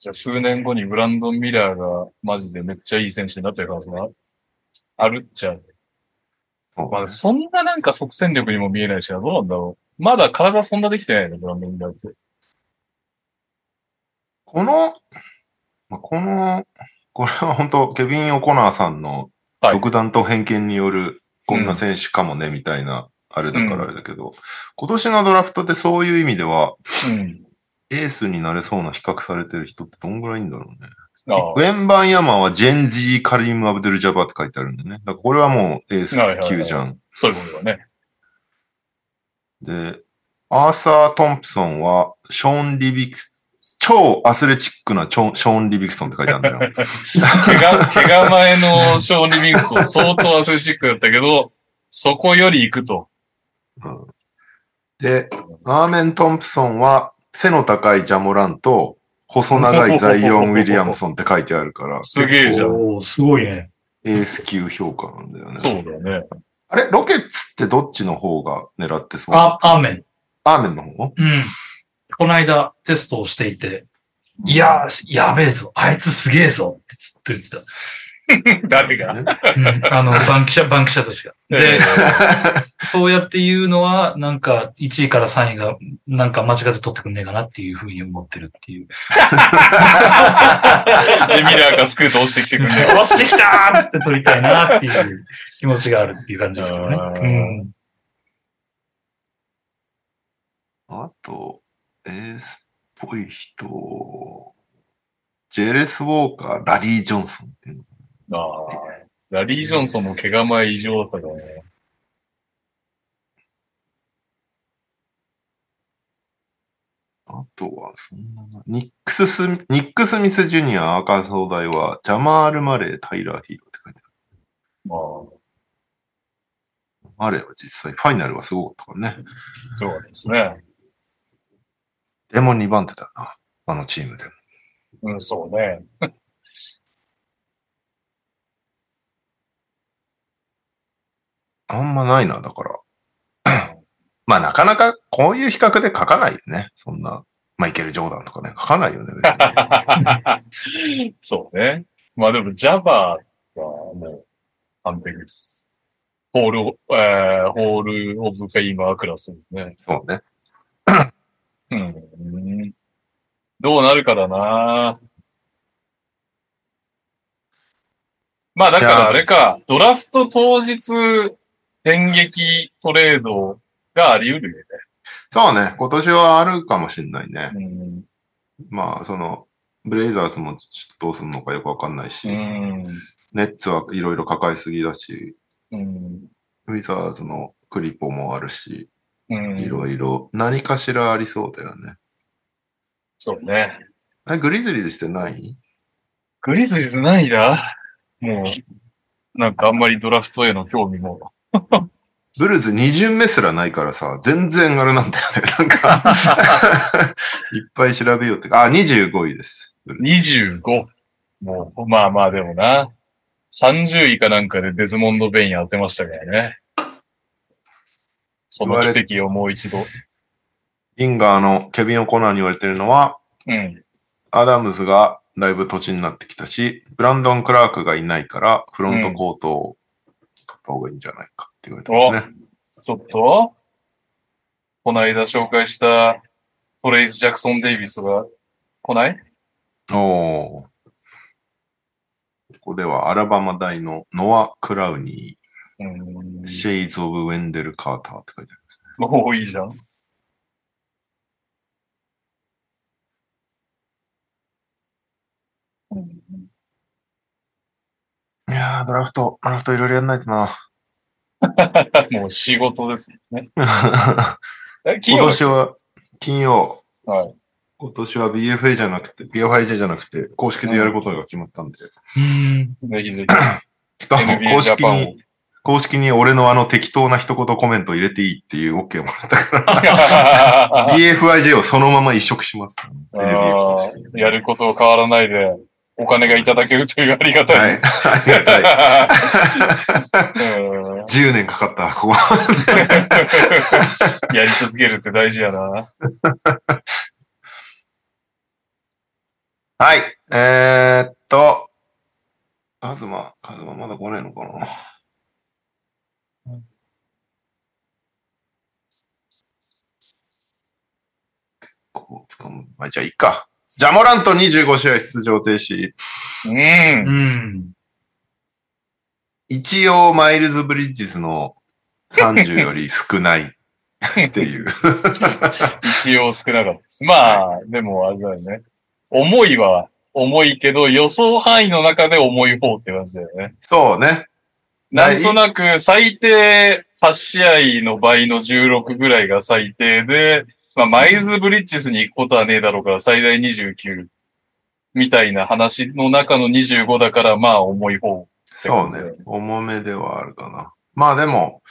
じゃあ数年後にブランドン・ミラーがマジでめっちゃいい選手になってる可能性があるっちゃう。る。そうまあ、そんななんか即戦力にも見えないしな、どうなんだろう。まだ体そんなできてないの、ブランドン・ミラーって。この、まあこの、これは本当ケビン・オコナーさんのはい独断と偏見による、こんな選手かもね、みたいな、あれだからあれだけど、今年のドラフトでそういう意味では、うん。エースになれそうな比較されてる人ってどんぐらいいいんだろうね。あウェンバンヤマはジェンジー・カリム・アブドゥル・ジャバーって書いてあるんでね。だからこれはもうエース級じゃん。そういうことだね。で、アーサー・トンプソンは、ショーン・リビクス、超アスレチックなショーン・リビクソンって書いてあるんだよ。怪我、怪我前のショーン・リビングストン相当アスレチックだったけど、そこより行くと。うんで、アーメン・トンプソンは、背の高いジャモランと、細長いザイオン・ウィリアムソンって書いてあるから、すげえじゃん。すごいね。エース級評価なんだよね。そうだよね。あれロケッツってどっちの方が狙ってそう？あ、アーメン。アーメンの方？うん。この間テストをしていて、いやー、やべえぞ。あいつすげえぞってずっと言ってた。誰が？うん、あの、バンキシャ、バンキシャたちが。で、そうやって言うのは、なんか、1位から3位が、なんか間違って取ってくんねえかなっていうふうに思ってるっていう。で、ミラーがスクート落ちてきてくんだよ。落ちてきたーっつって取りたいなっていう気持ちがあるっていう感じですけどね。うん。あと、エースっぽい人、ジェレス・ウォーカー、ラリー・ジョンソンっていうの。ああ。ラリー・ジョンソンも怪我前異常だったからね。あとは、そんなな、ニックススミ、ニック・スミス・ジュニア、赤総大は、ジャマール・マレー、タイラー・ヒーローって書いてある。まあ、マレーは実際、ファイナルはすごかったからね。そうですね。でも2番手だな。あのチームでも。うん、そうね。あんまないな、だから。まあ、なかなかこういう比較で書かないよね。そんな、マイケル・ジョーダンとかね、書かないよね。別に そうね。まあでも、ジャバーはもう完璧です。ホール、えー、ホールオブフェイマークラスね。そうね。うん。どうなるかだなまあだからあれか、ドラフト当日、電撃トレードがあり得るよそうね。今年はあるかもしんないね。ね。うん。まあ、その、ブレイザーズもどうするのかよくわかんないし、うん。ネッツはいろいろ抱えすぎだし、うん。ウィザーズのクリポもあるし、うん。いろいろ何かしらありそうだよね。そうね。あれグリズリーズしてない？グリズリーズないだもう、なんかあんまりドラフトへの興味も。ブルーズ2巡目すらないからさ、全然あれなんだよね。なんか、いっぱい調べようって。あ、25位です。ブルーズ25。もう、まあまあでもな。30位かなんかでデズモンド・ベイン当てましたからね。その奇跡をもう一度。リンガーのケビン・オコナーに言われてるのは、うん。アダムズがだいぶ土地になってきたし、ブランドン・クラークがいないから、フロントコートを取った方がいいんじゃないかって言われてますね。ちょっと、この間紹介したトレイス・ジャクソン・デイビスが来ない？おお。ここではアラバマ大のノア・クラウニうんー、。シェイズ・オブ・ウェンデル・カーターって書いてあります。おお、いいじゃん。いやー、ドラフト、ドラフトいろいろやんないとな。もう仕事ですね。今年は、金曜、はい。今年は BFA じゃなくて、BFIJ じゃなくて、公式でやることが決まったんで。うん。ぜひぜしかも公式に、公式に俺のあの適当な一言コメント入れていいっていう OK をもらったから、ひ。BFIJ をそのまま移植します。ーやることは変わらないで、お金がいただけるというありがたい。はい。ありがたい。うん10年かかった、ここ。やり続けるって大事やな。はい。えー、っと、カズマ、カズマまだ来ないのかなこう掴む。まあ、じゃあ、いいか。ジャモラント25試合出場停止。うん。うん。一応、マイルズ・ブリッジズの30より少ないっていう。一応少なかったです。まあ、でもあれだよね。重いは重いけど、予想範囲の中で重い方って感じだよね。そうね。なんとなく最低8試合の倍の16ぐらいが最低で、まあ、マイルズ・ブリッジスに行くことはねえだろうから最大29みたいな話の中の25だからまあ重い方。そうね。重めではあるかな。まあでも、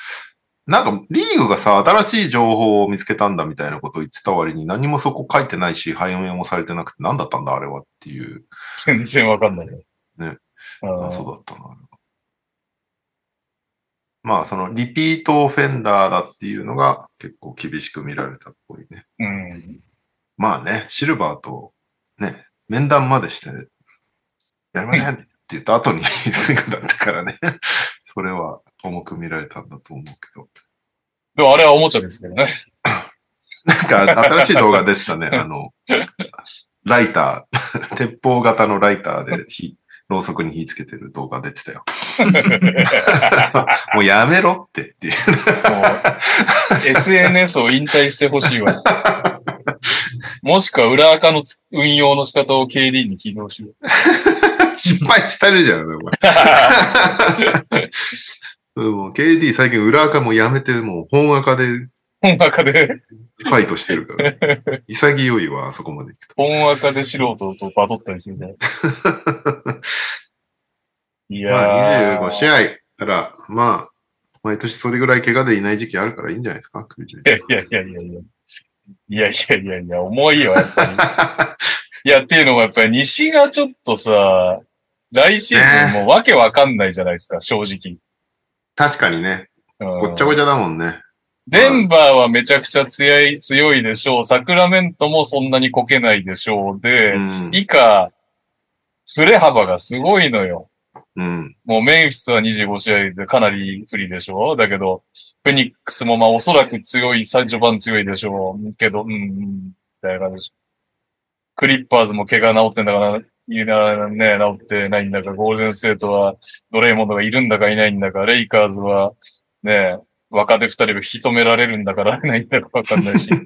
なんかリーグがさ、新しい情報を見つけたんだみたいなことを言ってた割に何もそこ書いてないし、背面もされてなくて何だったんだあれはっていう全然わかんない。ね。うん謎だったな。まあそのリピートオフェンダーだっていうのが結構厳しく見られたっぽいね。うん。まあね、シルバーとね、面談までして、やりませんって言った後にすぐだったからね。それは重く見られたんだと思うけど。でもあれはおもちゃですけどね。なんか新しい動画でしたね。あの、ライター、鉄砲型のライターで火、ろうそくに火つけてる動画出てたよ。もうやめろってっていう。SNS を引退してほしいわ。もしくは裏垢のつ運用の仕方を KD に聞いてほしいわ。失敗してるじゃん、お前。うんもう KD 最近裏垢もやめて、もう本垢で本垢で、ファイトしてるから。潔いわ、あそこまで行くと。本垢で素人とバトったりするね。いやー。まあ25試合たら、まあ、毎年それぐらい怪我でいない時期あるからいいんじゃないですか、いやいやいやいやいや。いやいやいやいや、重いよ、やっぱり。いや、っていうのもやっぱり西がちょっとさ、来シーズンもうわけわかんないじゃないですか、正直。確かにね、うんごっちゃごちゃだもんね。デンバーはめちゃくちゃ強い、強いでしょう。サクラメントもそんなにこけないでしょう。で、うん。以下、振れ幅がすごいのよ。うん。もうメンフィスは25試合でかなり不利でしょう。だけど、フェニックスもまあおそらく強い、最序盤強いでしょう。けど、うん、うん、みたいな感じでしょ。クリッパーズも怪我治ってんだから、いいな、ね、治ってないんだか、ゴールデンステートはドレイモンドがいるんだかいないんだか、レイカーズはね、若手二人が引き止められるんだから ないんだかわかんないし。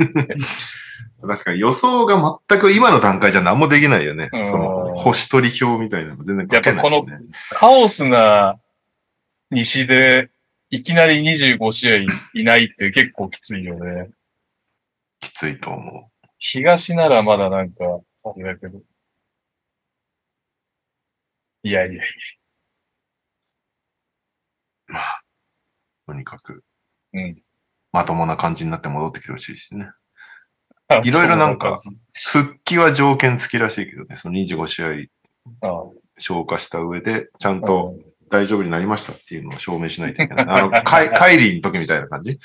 確かに予想が全く今の段階じゃ何もできないよね。うんその、星取り表みたいなの全然書けない、ね。やっぱこカオスな西で、いきなり25試合いないって結構きついよね。きついと思東ならまだなんか、あれだけど。いやいやいう。まあ、とにかく、うん。まともな感じになって戻ってきてほしいしね。や。いろいろなんか復帰は条件付きらしいけどね、その25試合消化した上で、ちゃんじと大丈夫になりましたっていうのを証明しないといけない。あの、カイカイリーの時みたいな感じ？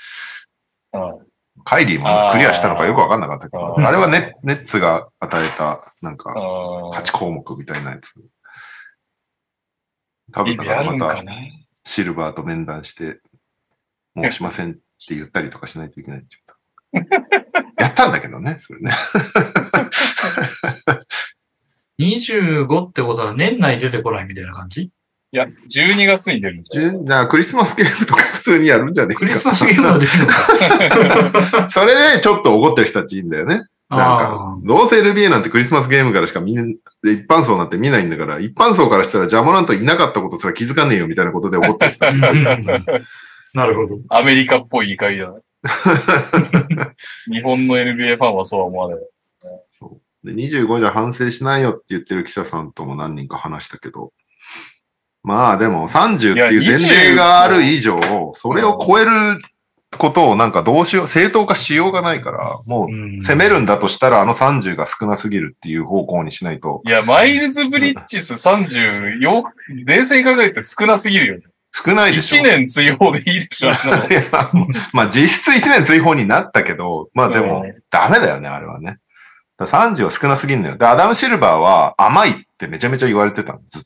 カイリーもクリアしたのかよくわかんなかったけど、あれはネネッツが与えた、なんか、うん8項目みたいなやつ。多分またシルバーと面談して、もうしませんって言ったりとかしないといけない やっったんだけどね、それね。25ってことは年内出てこないみたいな感じ？いや、12月に出るん。じゃあクリスマスゲームとか普通にやるんじゃねえか。クリスマスゲームはできるのか それでちょっと怒ってる人たちいいんだよね。なんあか、どうせ NBA なんてクリスマスゲームからしか見一般層なんて見ないんだから、一般層からしたらジャモラントいなかったことすら気づかねえよみたいなことで怒ってる人なるほど。アメリカっぽい怒りだな。日本の NBA ファンはそうは思わない。そう。で、25じゃ反省しないよって言ってる記者さんとも何人か話したけど、まあでも30っていう前例がある以上、それを超えることをなんかどうしよう、正当化しようがないから、もううん攻めるんだとしたらあの30が少なすぎるっていう方向にしないと、いや、マイルズ・ブリッジス30、よ、冷静に考えて少なすぎるよね。少ないでしょ。1年追放でいいでしょ。まあ実質1年追放になったけど、まあでもうんダメだよね、あれはね。だから30は少なすぎるんだよ。で、アダム・シルバーは甘いってめちゃめちゃ言われてたの、ずっ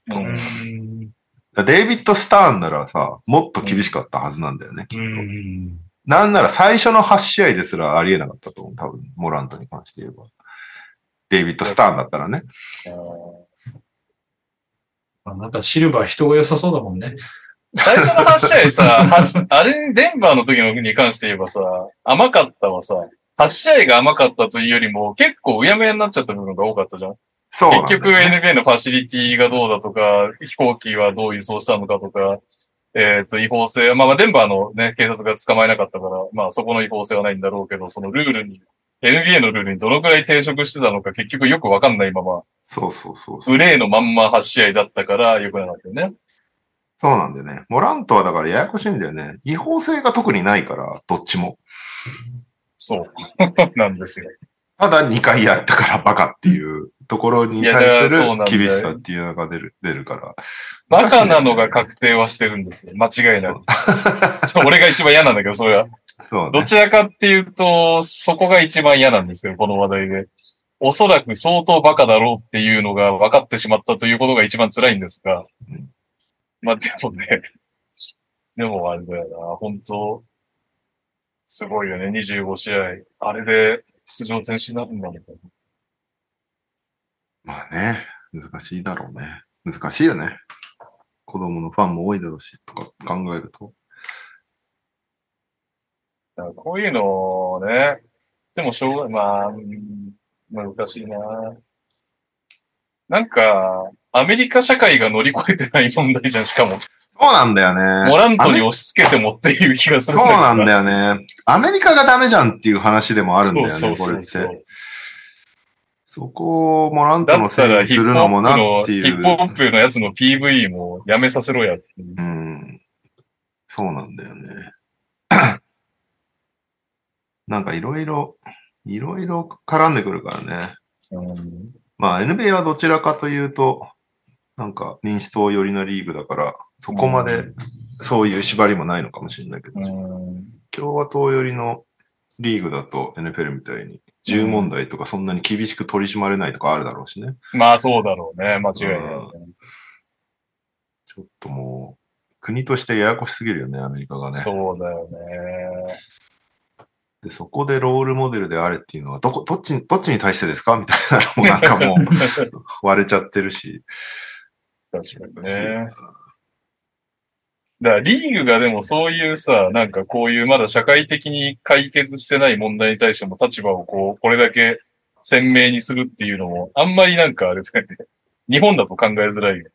と。デイビッド・スターンならさ、もっと厳しかったはずなんだよね、きっと。うんなんなら最初の8試合ですらありえなかったと思う。多分、モラントに関して言えば。デイビッド・スターンだったらね。まあなんかシルバー人が良さそうだもんね。最初の8試合さ、あれ、デンバーの時のに関して言えばさ、甘かったはさ、8試合が甘かったというよりも、結構うやむやになっちゃった部分が多かったじゃん。そうなんだ結局 NBA のファシリティがどうだとか、飛行機はどう輸送したのかとか、えっ、と、違法性、まあまあ、デンバーのね、警察が捕まえなかったから、まあそこの違法性はないんだろうけど、そのルールに、NBA のルールにどのくらい抵触してたのか結局よくわかんないまま、そうそうそうそう。グレーのまんま8試合だったからよくなかったよね。そうなんだよね。モラントはだからややこしいんだよね。違法性が特にないから、どっちも。そう。なんですよ。ただ2回やったからバカっていうところに対する厳しさっていうのが出る、出るから。バカなのが確定はしてるんですよ。間違いなく。そう、俺が一番嫌なんだけど、それは。そうね。どちらかっていうと、そこが一番嫌なんですけど、この話題で。おそらく相当バカだろうっていうのが分かってしまったということが一番辛いんですがうん。まあでもね、でもあれだよな、本当すごいよね、25試合。あれで出場選手になるんだもん。まあね、難しいだろうね。難しいよね。子供のファンも多いだろうし、とか考えると。だからこういうのをね、でもしょうがまあ、うん難しいな。なんか、アメリカ社会が乗り越えてない問題じゃん、しかも。そうなんだよね。モラントに押し付けてもっていう気がすそうるんだけど。なんだよね。アメリカがダメじゃんっていう話でもあるんだよね、そうこれっそうそうて。そこをモラントのせいにするのもなっていう。ヒップホップのやつの PV もやめさせろやっていう。うん。そうなんだよね。なんかいろいろ、いろいろ絡んでくるからね。うんまあ NBA はどちらかというと、なんか民主党寄りのリーグだから、そこまでそういう縛りもないのかもしれないけど、うん共和党寄りのリーグだと NFL みたいに銃問題とかそんなに厳しく取り締まれないとかあるだろうしね。まあそうだろうね。間違いない、ね。ちょっともう、国としてややこしすぎるよね、アメリカがね。そうだよね。で、そこでロールモデルであれっていうのは、どこ、どっちに、どっちに対してですか？みたいなのもなんかもう 割れちゃってるし。確かにね。だからリーグがでもそういうさ、なんかこういうまだ社会的に解決してない問題に対しても立場をこう、これだけ鮮明にするっていうのも、あんまりなんかあれだよね。日本だと考えづらいよ。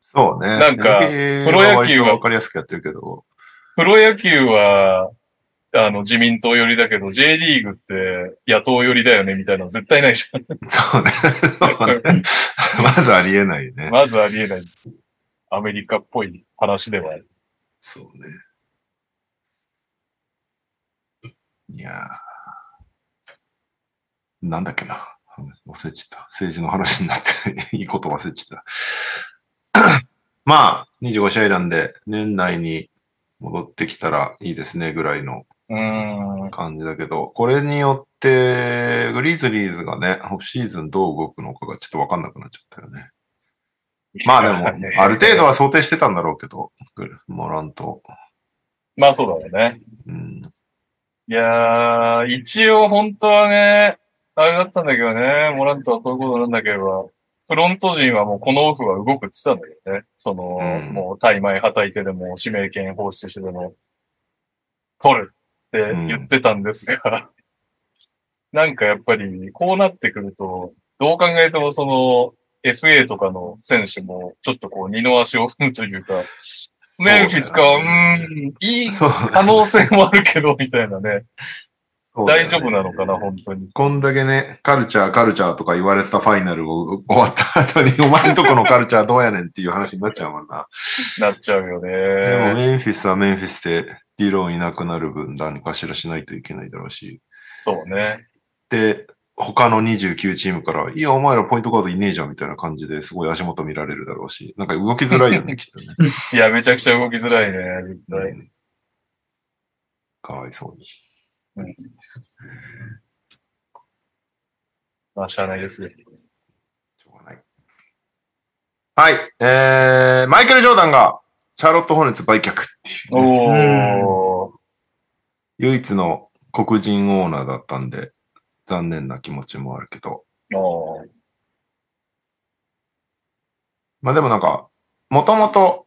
そうね。なんかプロ野球はわかりやすくやってるけど。プロ野球は、あの、自民党寄りだけど、J リーグって野党寄りだよね、みたいなの絶対ないじゃん。そうね。そうねまずありえないね。まずありえない。アメリカっぽい話ではある。そうね。いやー。なんだっけな。忘れちゃった。政治の話になって、いいこと忘れちゃった。まあ、25試合なんで、年内に戻ってきたらいいですね、ぐらいのうーん。感じだけど、これによって、グリズリーズがね、オフシーズンどう動くのかがちょっとわかんなくなっちゃったよね。まあでも、ある程度は想定してたんだろうけど、モラント。まあそうだよね。うん。いやー、一応本当はね、あれだったんだけどね、モラントはこういうことなんだければ、フロント陣はもうこのオフは動くって言ってたんだけどね。その、うんもう大枚はたいてでも指名権放出してでも、取るって言ってたんですが、なんかやっぱりこうなってくると、どう考えてもその FA とかの選手もちょっとこう二の足を踏むというか、メンフィスか、うそうん、いい可能性もあるけど、みたいなね。ね大丈夫なのかな、本当に。こんだけね、カルチャー、カルチャーとか言われてたファイナルを 終わった後に、お前んとこのカルチャーどうやねんっていう話になっちゃうもんな。なっちゃうよでもね。メンフィスはメンフィスで、ディロンいなくなる分何かしらしないといけないだろうし。そうね。で、他の29チームから、いや、お前らポイントガードいねえじゃんみたいな感じですごい足元見られるだろうし、なんか動きづらいよね、きっとね。いや、めちゃくちゃ動きづらいね。うんかわいそうに。うんまあ、しゃあないですよ。しょうがない。はい。えー、マイケル・ジョーダンが、シャーロット・ホーネッツ売却っていうね。唯一の黒人オーナーだったんで、残念な気持ちもあるけど。まあでもなんか、もともと、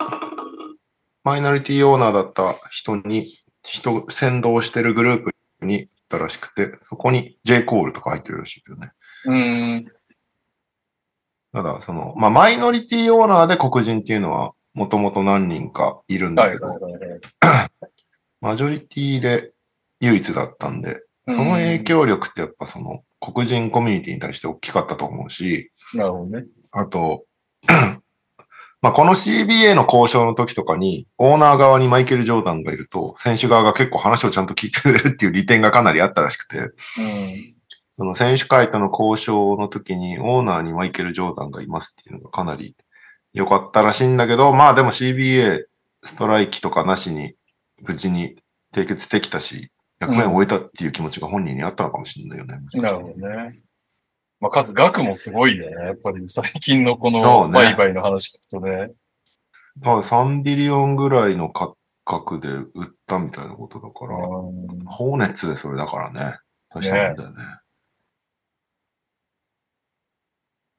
マイノリティオーナーだった人に、人、先導してるグループに行ったらしくて、そこに J. コールとか入ってるらしいけどね。う。ただ、その、まあ、マイノリティオーナーで黒人っていうのは、もともと何人かいるんだけど、はいはいはいはい。マジョリティで唯一だったんで、その影響力ってやっぱその、黒人コミュニティに対して大きかったと思うし、うん。なるほどね。あと、まあ、この CBA の交渉の時とかに、オーナー側にマイケル・ジョーダンがいると、選手側が結構話をちゃんと聞いてくれるっていう利点がかなりあったらしくて、うん。その選手会との交渉の時にオーナーにマイケル・ジョーダンがいますっていうのがかなり良かったらしいんだけど、まあでも CBA ストライキとかなしに無事に締結できたし、役目を終えたっていう気持ちが本人にあったのかもしれないよね。なるほどね。まあ、数、額もすごいよね。やっぱり最近のこの売買の話聞くとね。多分3ビリオンぐらいの価格で売ったみたいなことだから、うんホーネッツでそれだからね。大したもんだよね。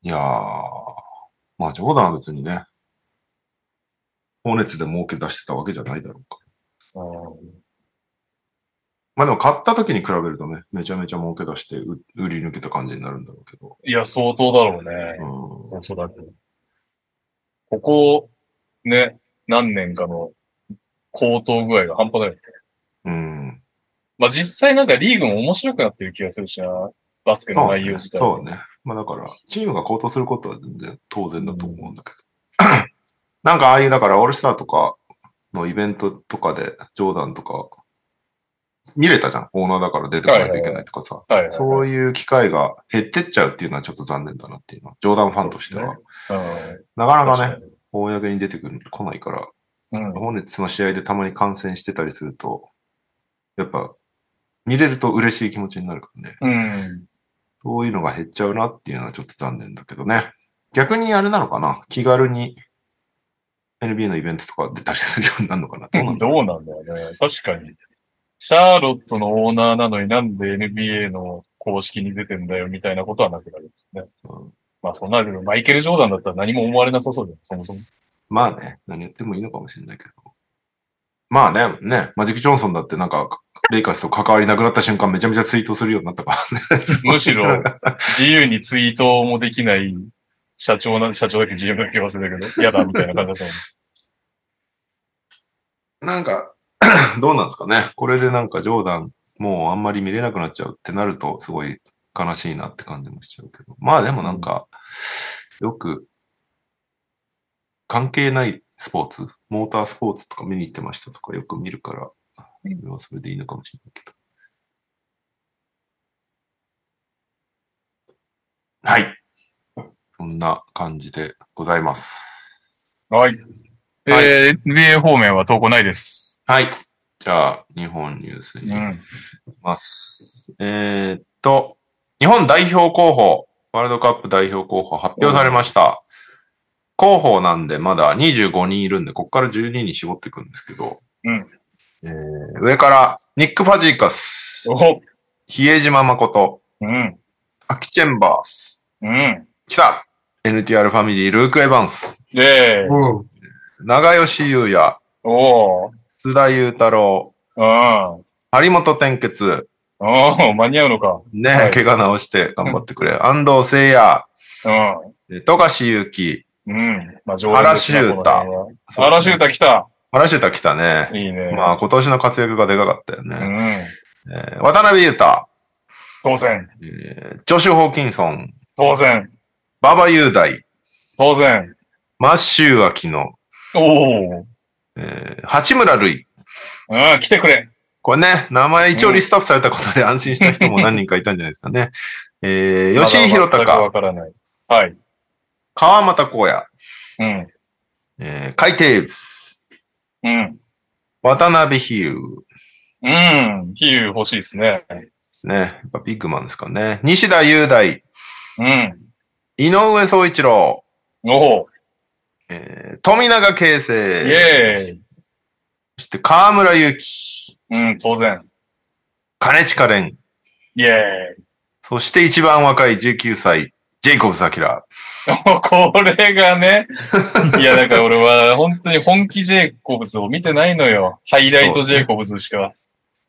いやー、まあジョーダンは別にね、ホーネッツで儲け出してたわけじゃないだろうか。うんまあでも買った時に比べるとね、めちゃめちゃ儲け出して売売り抜けた感じになるんだろうけど。いや、相当だろうね。うんおそらく。ここ、ね、何年かの高騰具合が半端ないよね。うん。まあ実際なんかリーグも面白くなってる気がするしな。バスケの内容自体。そうね。まあだから、チームが高騰することは全然当然だと思うんだけど。なんかああいう、だからオールスターとかのイベントとかで、ジョーダンとか、見れたじゃん。オーナーだから出てこないといけないとかさ。そういう機会が減ってっちゃうっていうのはちょっと残念だなっていうのは、ジョーダンファンとしては。うんなかなかね、確かに公に出てくる、来ないから、うん。ホーネッツの試合でたまに観戦してたりすると、やっぱ、見れると嬉しい気持ちになるからね。うん。そういうのが減っちゃうなっていうのはちょっと残念だけどね。逆にあれなのかな？気軽に NBA のイベントとか出たりするようになるのかな？どうなんだろ どうなんだよね。確かに。シャーロットのオーナーなのになんで NBA の公式に出てんだよみたいなことはなくなるんですね。うんまあそうなるマイケル・ジョーダンだったら何も思われなさそうじゃん、そもそも。うまあね、何やってもいいのかもしれないけど。まあね、ね、マジック・ジョンソンだってなんか、レイカーズと関わりなくなった瞬間めちゃめちゃツイートするようになったからね。むしろ自由にツイートもできない社長な、社長だけ GM だけ忘れたけど、嫌だみたいな感じだったもん。なんか、どうなんですかね。これでなんかジョーダン、もうあんまり見れなくなっちゃうってなると、すごい悲しいなって感じもしちゃうけど。まあでもなんか、よく、関係ないスポーツ、モータースポーツとか見に行ってましたとかよく見るから、それはそれでいいのかもしれないけど。はい。そんな感じでございます。はい。はいえー、NBA 方面は投稿ないです。はい。じゃあ、日本ニュースにうん。ます。えーっと、日本代表候補、ワールドカップ代表候補発表されました。候補なんでまだ25人いるんで、ここから12に絞っていくんですけど、うんえー上から、ニック・ファジーカス。お比江島誠、うん。アキチェンバース、うん。来た !NTR ファミリー、ルーク・エヴァンス、で、うん。長吉優也、おー。須田裕太郎、うん。張本天傑、おー、間に合うのか。ね、はい怪我直して頑張ってくれ。安藤聖也、うん。え富樫勇樹、うん。まあ、上原修太原修太来た。原修太来たね。いいね。まあ今年の活躍がでかかったようね。ん。えー渡辺裕太、当然。えージョシュ・ホーキンソン、当然。馬場雄大、当然。マッシュー・アキノ、おー。えー八村塁。うん、来てくれ。これね、名前一応リストアップされたことで安心した人も何人かいたんじゃないですかね。えー、吉井宏隆、わからない。はい。川又光也、うん。えー、海テーブス、うん。渡辺比喩、うん。比喩欲しいですね。ね。やっぱビッグマンですかね。西田雄大、うん。井上総一郎、おー。えー、富永啓イ生、ェーイ。そして河村勇輝、うん、当然。金近蓮、イェーイ。そして一番若い19歳、ジェイコブス・アキラ。これがね、いや、だから俺は本当に本気ジェイコブズを見てないのよ。ハイライトジェイコブズしか。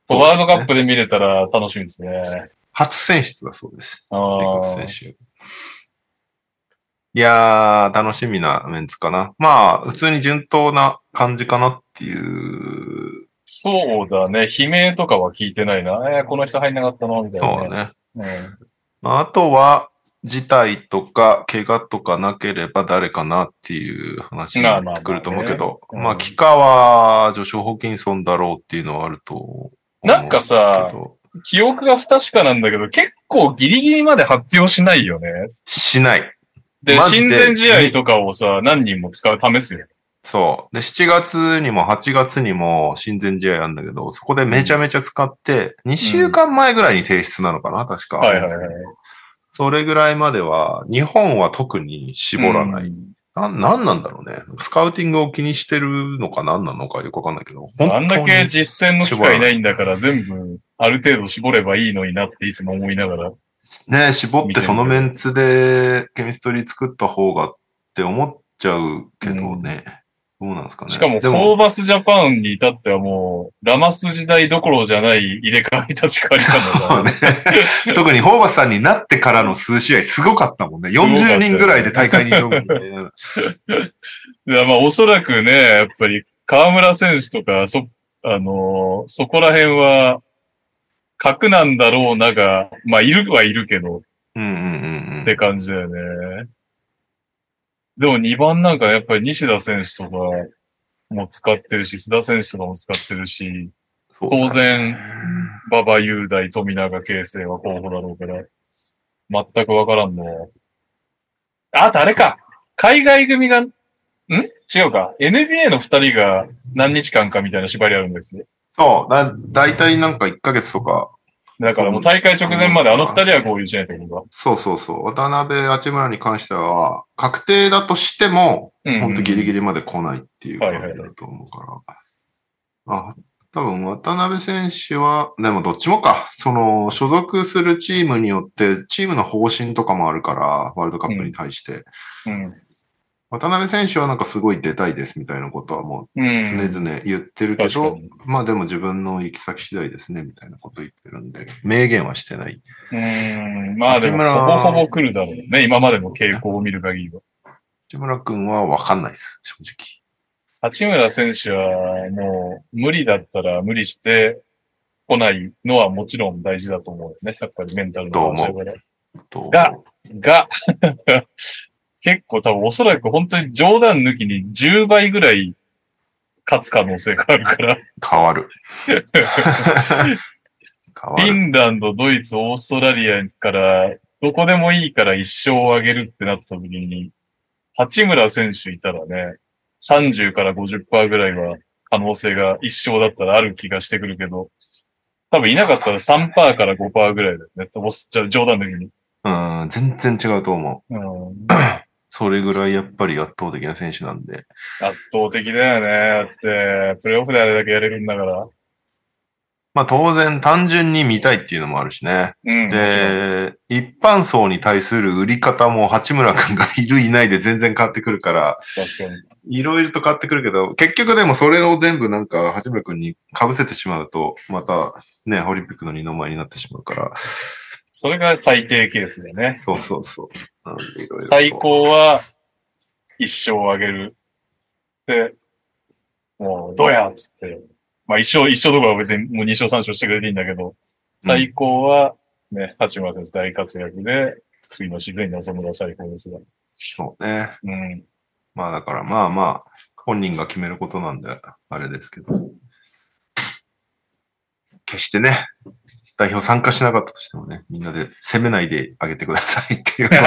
そうワールドカップで見れたら楽しみですね。初選出だそうです。あジェイコブ選手。いやー、楽しみなメンツかな。まあ、普通に順当な感じかなっていう。そうだね。悲鳴とかは聞いてないな。えーこの人入んなかったの？みたいそうな、ね。ね。まああとは、事態とか、怪我とかなければ誰かなっていう話になってくると思うけど、まあまあまあねまあ、キカは、ジョシュ・ホーキンソンだろうっていうのはあるとなんかさ記憶が不確かなんだけど、結構ギリギリまで発表しないよね。しない。で、親善試合とかをさ、何人も使う、試すよ。そう。で、7月にも8月にも親善試合あるんだけど、そこでめちゃめちゃ使って、2週間前ぐらいに提出なのかな確か。はいはいはい。それぐらいまでは、日本は特に絞らない。うんな、なんなんだろうね。スカウティングを気にしてるのか何なのかよくわかんないけど。あんだけ実践の機会ないんだから全部ある程度絞ればいいのになっていつも思いながら。ね、絞ってそのメンツでケミストリー作った方がって思っちゃうけどね。どうなんですかね。しかも、でフォーバスジャパンに至ってはもう、ラマス時代どころじゃない入れ替わり立ち替わりそうね。特にホーバスさんになってからの数試合すごかったもんね。すごかったよ40人ぐらいで大会に挑むみたいな。まあおそらくね、やっぱり河村選手とか、そ、あのーそこら辺は、核なんだろうなが、まあいるはいるけど、うんうんうんうん。って感じだよね。でも2番なんかやっぱり西田選手とかも使ってるし、須田選手とかも使ってるし、当然、馬場雄大、富永啓生は候補だろうから、全くわからんの。あとあれか海外組が、ん？違うか ?NBA の二人が何日間かみたいな縛りあるんだっけ？そう。だ、だいたいなんか1ヶ月とか、だからもう大会直前まであの二人は合流しないってことそうそうそう。渡辺、八村に関しては、確定だとしても、だ。うん、ほんとギリギリ。リまで来ないっていう感じだと思うから。あ、多分渡辺選手は、でもどっちもか。その、所属するチームによって、チームの方針とかもあるから、ワールドカップに対して。うん。渡辺選手はなんかすごい出たいですみたいなことはもう。うん常々言ってるけど、確かに。まあでも自分の行き先次第ですねみたいなこと言ってるんで、明言はしてない。うん。まあでも、ほぼほぼ来るだろうね。今までの傾向を見る限りは。内村君はわかんないです、正直。八村選手はもう無理だったら無理して来ないのはもちろん大事だと思うよね。やっぱりメンタルの話だから。とがが、結構多分おそらく本当に冗談抜きに10倍ぐらい勝つ可能性があるから。変わる。フィる。ンランド、ドイツ、オーストラリアからどこでもいいから一勝を上げるってなった時に、八村選手いたらね、30から50%ぐらいは可能性が一勝だったらある気がしてくるけど、多分いなかったら3%から5%ぐらいだよね。冗談抜きに。うん、全然違うと思う。うん それぐらいやっぱり圧倒的な選手なんで。圧倒的だよね。だって、プレイオフであれだけやれるんだから。まあ当然単純に見たいっていうのもあるしね。うん。で、一般層に対する売り方も八村くんがいるいないで全然変わってくるから。いろいろと変わってくるけど、結局でもそれを全部なんか八村くんに被せてしまうと、またね、オリンピックの二の前になってしまうから、それが最低ケースだよね。そうそうそう。なんでいろいろと最高は一勝あげる。で、もう、どうやっつって。まあ一勝、一勝とかは別にもう二勝三勝してくれていいんだけど、最高はね、八村選手大活躍で、次のシーズンに臨むのが最高ですが。そうね。うん。まあだからまあまあ、本人が決めることなんで、あれですけど。決してね、代表参加しなかったとしてもね、みんなで攻めないであげてくださいっていうのを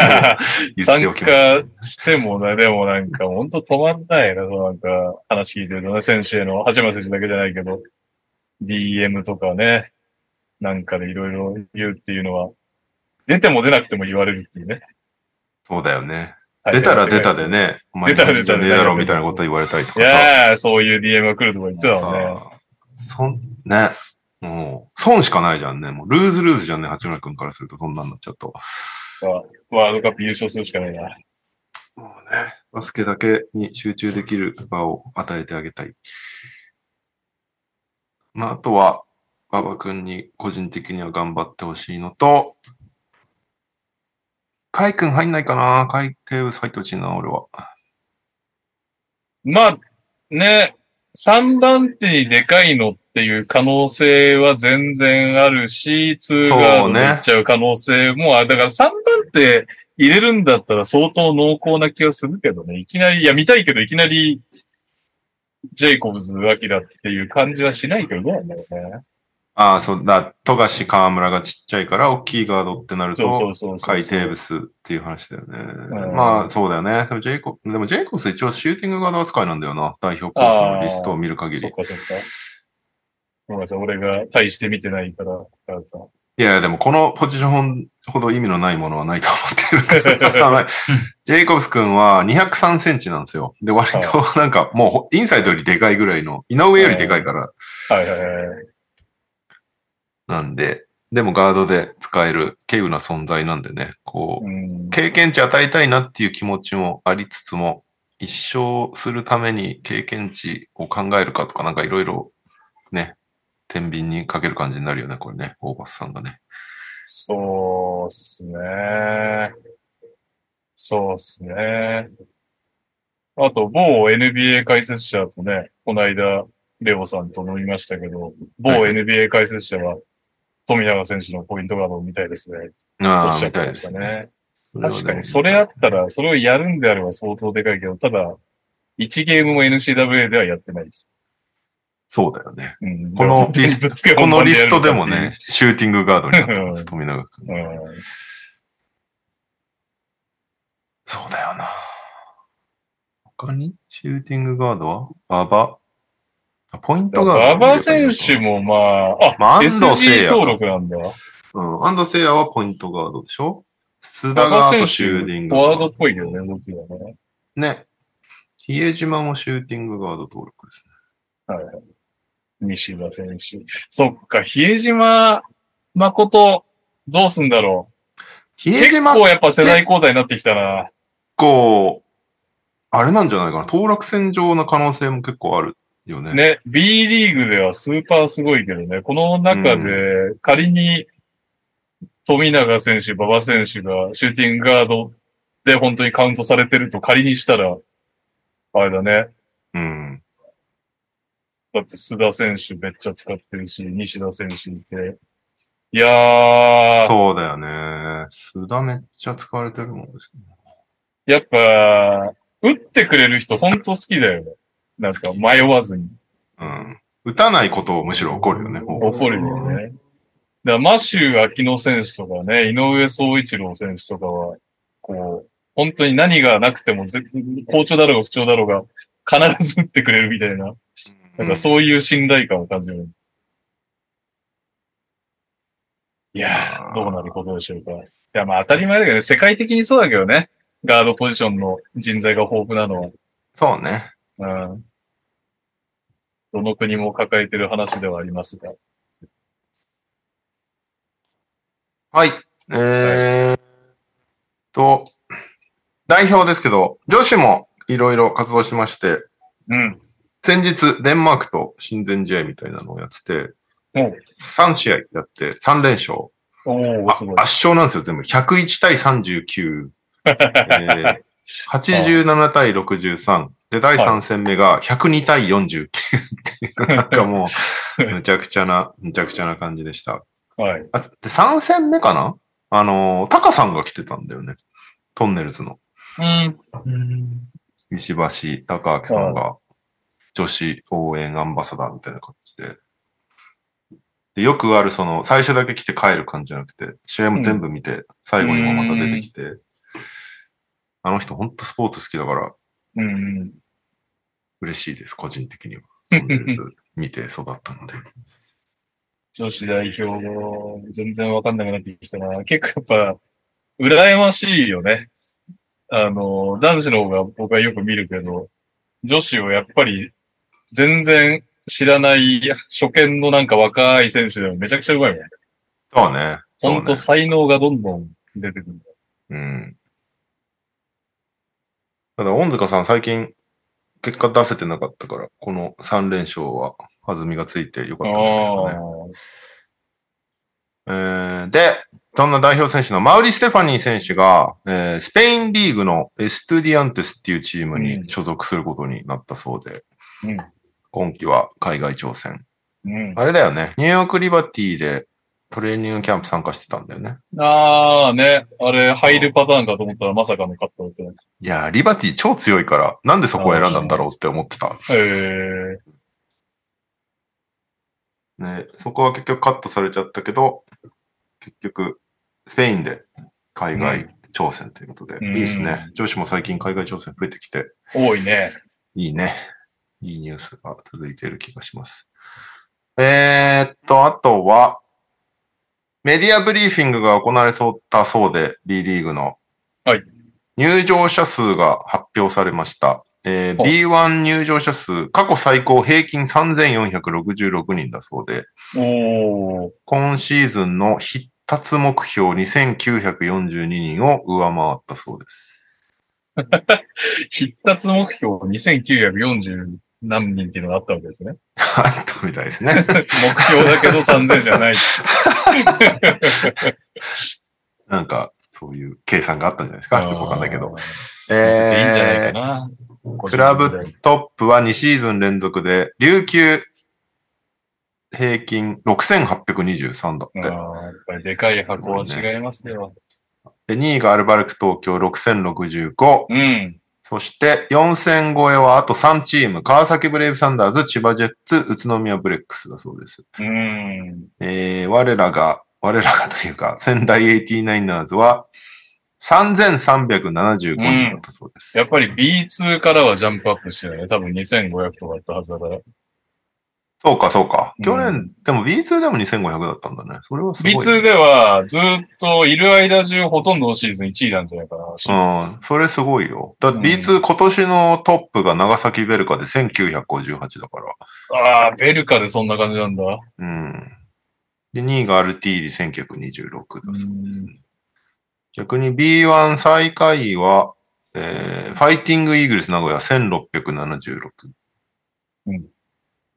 言参っておきます。加してもね、でもなんか本当止まんないな、なんか話聞いてるとね、選手への、八村選手だけじゃないけど、DM とかね、なんかでいろいろ言うっていうのは、出ても出なくても言われるっていうね。そうだよね。出たら出たで。ね、お前出たら出たでねえだろみたいなこと言われたりといかさ。やー、そういう DM が来るとか言ってたもんね。さそん、ね。もう、損しかないじゃんね。もう、ルーズルーズじゃんね、八村君からすると、そんなんなっちゃうと。ワールドカップ優勝するしかないな。もうね、バスケだけに集中できる場を与えてあげたい。まあ、あとは、馬場君に個人的には頑張ってほしいのと、カイ君入んないかなカイテーブス入ってほしいな、俺は。まあ、ね、3番手にでかいのっていう可能性は全然あるし、2ガーっちゃう可能性もある。だから3番手入れるんだったら相当濃厚な気がするけどね。いきなり、いや見たいけどいきなり、ジェイコブズ・アキラっていう感じはしないけど、どうなんだろうね。ああ、そうだ、富樫河村がちっちゃいから、大きいガードってなると、そうそうそうそう。カイテーブスっていう話だよね。んまあ、そうだよね。でもジェイコブ、でもジェイコブス一応シューティングガード扱いなんだよな。代表候補のリストを見る限りそっ。かそっか。ごめんなさい、俺が大して見てないから。いやいや、でもこのポジションほど意味のないものはないと思ってる。ジェイコブス君は203センチなんですよ。で、割となんかもうほインサイドよりでかいぐらいの、井上よりでかいから。はいはいはい。なんで、でもガードで使える稀有な存在なんでね、こう、うん、経験値与えたいなっていう気持ちもありつつも、一生するために経験値を考えるかとか、なんかいろいろね、天秤にかける感じになるよね、これね、オーバスさんがね。そうっすね。そうっすね。あと、某 NBA 解説者とね、この間、レオさんと飲みましたけど、某はい NBA 解説者は、富永選手のポイントガードを見たいですね。おああ、みたいですね。確かに、それあったら、それをやるんであれば相当でかいけど、ただ、1ゲームも NCWA ではやってないです。そうだよね。うん、このリスぶつけこのリストでもね、シューティングガードになってます、うん富永君。うんそうだよな。他にシューティングガードは？馬場？あポイントガード馬場選手もまあ、あ、まあ安藤聖也登録なんだ。うん。アンドセイヤはポイントガードでしょ？須田があとシューティングガードフォワードっ。ぽいけどね、動きがね。ね。比江島もシューティングガード登録ですね。はいはい。西田選手。そっか、比江島誠、どうすんだろう。結比江島構やっぱ世代交代になってきたな。構、あれなんじゃないかな。当落線上な可能性も結構あるよね。ね、B リーグではスーパーすごいけどね、この中で仮に富永選手、馬場選手がシューティングガードで本当にカウントされてると仮にしたら、あれだね。うん。だって須田選手めっちゃ使ってるし、西田選手いて。いやー、そうだよね。須田めっちゃ使われてるもんね。やっぱ、打ってくれる人ほんと好きだよね。なんか迷わずに。うん。打たないことをむしろ怒るよね。怒るよね。だからマシュー・アキノ選手とかね、井上総一郎選手とかは、こう、本当に何がなくてもぜ、好調だろうが不調だろうが、必ず打ってくれるみたいな、なんかそういう信頼感を感じる。いやー、どうなることでしょうか。いや、まあ当たり前だけどね、世界的にそうだけどね。ガードポジションの人材が豊富なのは。そうね。うん。どの国も抱えてる話ではありますが。はい。えーっと、代表ですけど、女子もいろいろ活動しまして、うん。先日、デンマークと親善試合みたいなのをやってて、おう3試合やって3連勝。圧勝なんですよ、全部。101対39。えー87対63。で、第3戦目が102対49っていう、なんかもう、むちゃくちゃな、むちゃくちゃな感じでした。はい。あで、3戦目かな？あのー、タカさんが来てたんだよね。トンネルズの。うん。うん。石橋貴明さんが女子応援アンバサダーみたいな感じで。でよくあるその、最初だけ来て帰る感じじゃなくて、試合も全部見て、最後にもまた出てきて、あの人ほんとスポーツ好きだからうん。嬉しいです、個人的には。見て育ったので。女子代表も全然わかんなくなってきたな。結構やっぱ、羨ましいよね。あの、男子の方が僕はよく見るけど、女子をやっぱり全然知らない初見のなんか若い選手でもめちゃくちゃうまいもん。そうね。そうねほんと才能がどんどん出てくるんだ。うん。ただ、恩塚さん最近結果出せてなかったから、この3連勝は弾みがついてよかったんじゃないですかね。えーで、そんな代表選手のマウリ・ステファニー選手が、えースペインリーグのエストゥディアンテスっていうチームに所属することになったそうで、うん。今季は海外挑戦。うん。あれだよね、ニューヨークリバティでトレーニングキャンプ参加してたんだよね。ああね、あれ入るパターンかと思ったらまさかのカットだったね。いやー、リバティ超強いから、なんでそこを選んだんだろうって思ってた。へえ。ね、そこは結局カットされちゃったけど、結局、スペインで海外挑戦ということで、うんいいですね。女子も最近海外挑戦増えてきて、多いね。いいね。いいニュースが続いている気がします。えーっと、あとは、メディアブリーフィングが行われそうだそうで、B リーグの。はい。入場者数が発表されました。えーほう B1 入場者数、過去最高平均3466人だそうで。今シーズンの必達目標2942人を上回ったそうです。必達目標2940何人っていうのがあったわけですね。あったみたいですね。目標だけど3000じゃない。なんか、そういう計算があったんじゃないですか？よくわかんないけど。あー。いいんじゃないかえな。ー、クラブトップは2シーズン連続で、琉球平均6823だって。やっぱりでかい箱は違いますよ。で、2位がアルバルク東京6065。うん。そして4000超えはあと3チーム。川崎ブレイブサンダーズ、千葉ジェッツ、宇都宮ブレックスだそうです。うん。えー、我らが、我らがというか、仙台 89ers は3375人だったそうです。やっぱり B2 からはジャンプアップしてるね。多分2500とかだったはずだから。そうか、そうか。うん去年、でも B2 でも2500だったんだね。それはすごい、B2 ではずっといる間中ほとんどのシーズン1位なんじゃないかな。うん、それすごいよ。だってうん B2 今年のトップが長崎ベルカで1958だから。ああ、ベルカでそんな感じなんだ。うん。で、2位がアルティーリ1926だそうです。逆に B1 最下位は、えー、ファイティングイーグルス名古屋1676。うん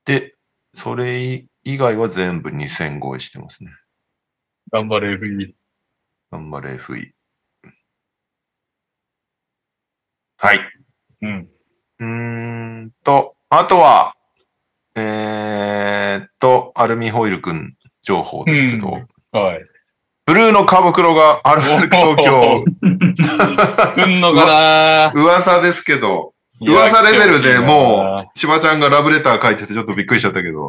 で、それ以外は全部2000超えしてますね。頑張れ FE。頑張れ FE。はい。うん。うーんと、あとは、えーっと、アルミホイルくん情報ですけど、うんはい。ブルーのカブクロがアルバルク東京、来んのかな 噂ですけど、噂レベルでもう、しばちゃんがラブレター書いててちょっとびっくりしちゃったけど、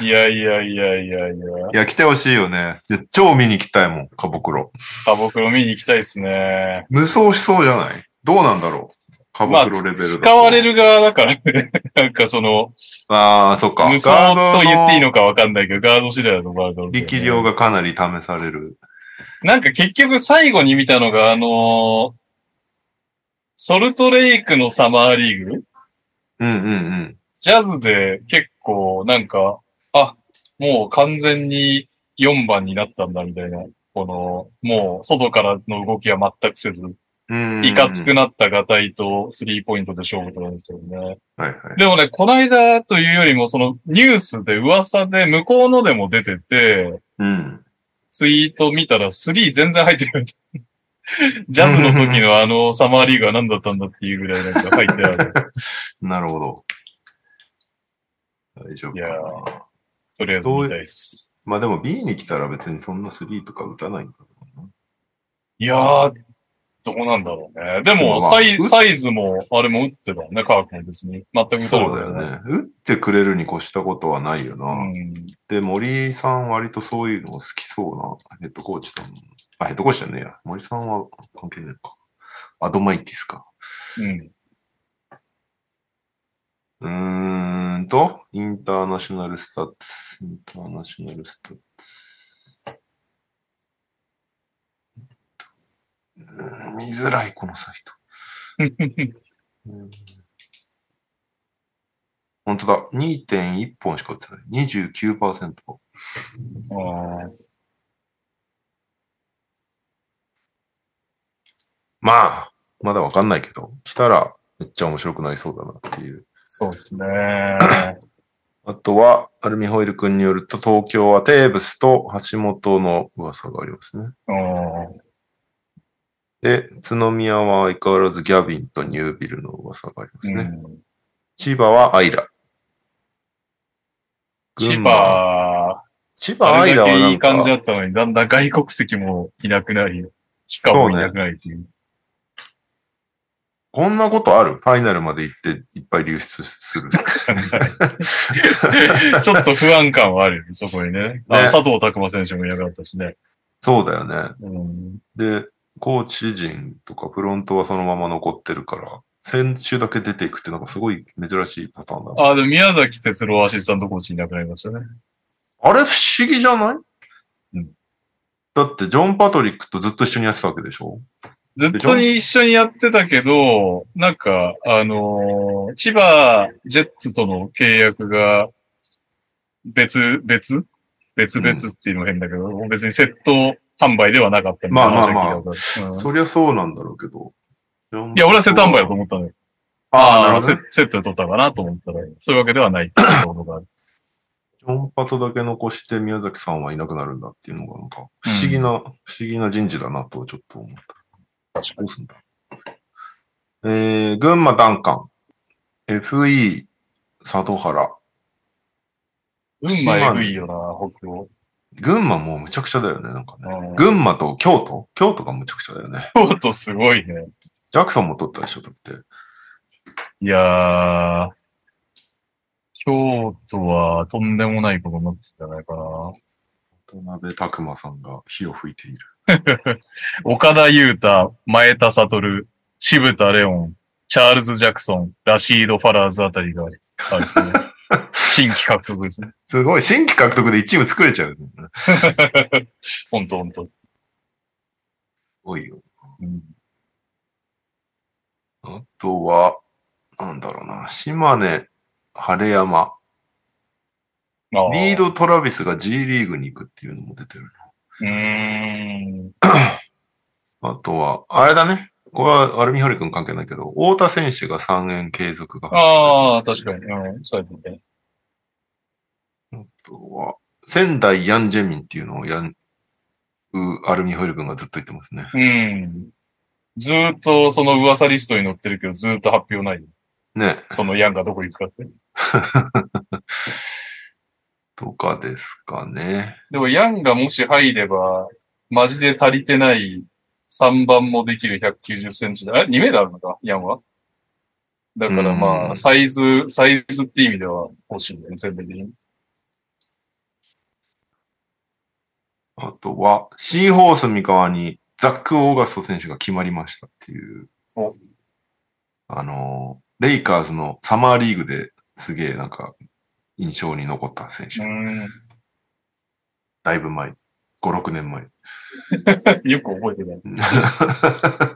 いやいやいやいやいや。いや、来てほしいよね。超見に来たいもん、カブクロ。あ、僕も見に行きたいですね。無双しそうじゃない？どうなんだろう？カブまあ、クロレベルだと。使われる側だからね。なんかその、ああ、そっか。無双と言っていいののかわかんないけど、ガード次第だと思うけどね力量がかなり試される。なんか結局最後に見たのが、あのーソルトレイクのサマーリーグ？うんうんうん。ジャズで結構なんか、あ、もう完全に4番になったんだみたいな、この、もう外からの動きは全くせず、うん。いかつくなったガタイとスリーポイントで勝負とかですよね。はいはい。でもね、この間というよりも、そのニュースで噂で向こうのでも出てて、うん。ツイート見たら3全然入ってる。ジャズの時のあのサマーリーグは何だったんだっていうぐらいなんか入ってある。なるほど。大丈夫かいやな。とりあえず見たいです。まあでも B に来たら別にそんな3とか打たないんだろうな。いやー、どうなんだろうね。でも、まあサイうサイズも、あれも打ってたもんね、カークも別に。全く打たそうだよね。打ってくれるに越したことはないよな。うん。で、森さん割とそういうの好きそうなヘッドコーチだもん。あ、ヘッドコーチじゃねえや。森さんは関係ないのか。アドマイティスか。うん。うーんと、インターナショナルスタッツ。インターナショナルスタッツ。うーん見づらい、このサイト。うん本当だ。2.1本しか打ってない。29%。あーまあ、まだわかんないけど、来たらめっちゃ面白くなりそうだなっていう。そうですね。あとは、アルミホイル君によると、東京はテーブスと橋本の噂がありますね。うんで、宇都宮は相変わらずギャビンとニュービルの噂がありますね。うん千葉はアイラ。千葉、千葉アイラはないんかい感じだったのに、だんだん外国籍もいなくなり、期間もいなくなりっていう。こんなことある？ファイナルまで行っていっぱい流出する。ちょっと不安感はあるよね、そこにね。あね佐藤拓磨選手もいなかったしね。そうだよね。うん、で、コーチ陣とかフロントはそのまま残ってるから、選手だけ出ていくってなんかすごい珍しいパターンだな。あ、でも宮崎哲郎アシスタントコーチいなくなりましたね。あれ？不思議じゃない、うんだってジョン・パトリックとずっと一緒にやってたわけでしょ？ずっとに一緒にやってたけど、なんか、あのー千葉ジェッツとの契約が別、別？別々っていうのも変だけど、別にセット販売ではなかったみたいな話まあまあまあうんそりゃそうなんだろうけど。いや、俺はセット販売だと思ったのよ。ああ、なるほどセね。セットで取ったかなと思ったら、そういうわけではないっていうことがある。ジョン・パトだけ残して宮崎さんはいなくなるんだっていうのがなんか不思議な、不思議な人事だなとちょっと思った。確どうすんだえー、群馬ダンカン。FE 佐渡原。運馬えぐいよな、北欧。群馬もうむちゃくちゃだよね、なんかね。うん群馬と京都？京都がむちゃくちゃだよね。京都すごいね。ジャクソンも取ったでしょ、だって。いやー、京都はとんでもないことになってたんじゃないかな。渡辺拓馬さんが火を吹いている。岡田優太、前田悟、渋田レオン、チャールズ・ジャクソン、ラシード・ファラーズあたりが、あれですね。新規獲得ですね。すごい、新規獲得で1チーム作れちゃう、ほんとほんと。ごいよ。うんあとは、なんだろうな、島根、晴山。リード・トラビスが G リーグに行くっていうのも出てるうーん。な。あとは、あれだね。これはアルミホリ君関係ないけど、太田選手が3円継続が。ああ、確かに。うん、そうですね。あとは、仙台ヤンジェミンっていうのをやん、うアルミホイル君がずっと言ってますね。うん。ずーっとその噂リストに載ってるけど、ずーっと発表ない。ね。そのヤンがどこ行くかって。とかですかね。でもヤンがもし入れば、マジで足りてない3番もできる190センチだ。え ?2 メートルあるのか？ヤンは？だからまうんあ、サイズ、サイズって意味では欲しいんだよね、全面的に。あとは、シーホース三河にザック・オーガスト選手が決まりましたっていうお。あの、レイカーズのサマーリーグですげえなんか印象に残った選手。うん。だいぶ前。5、6年前。よく覚えてない。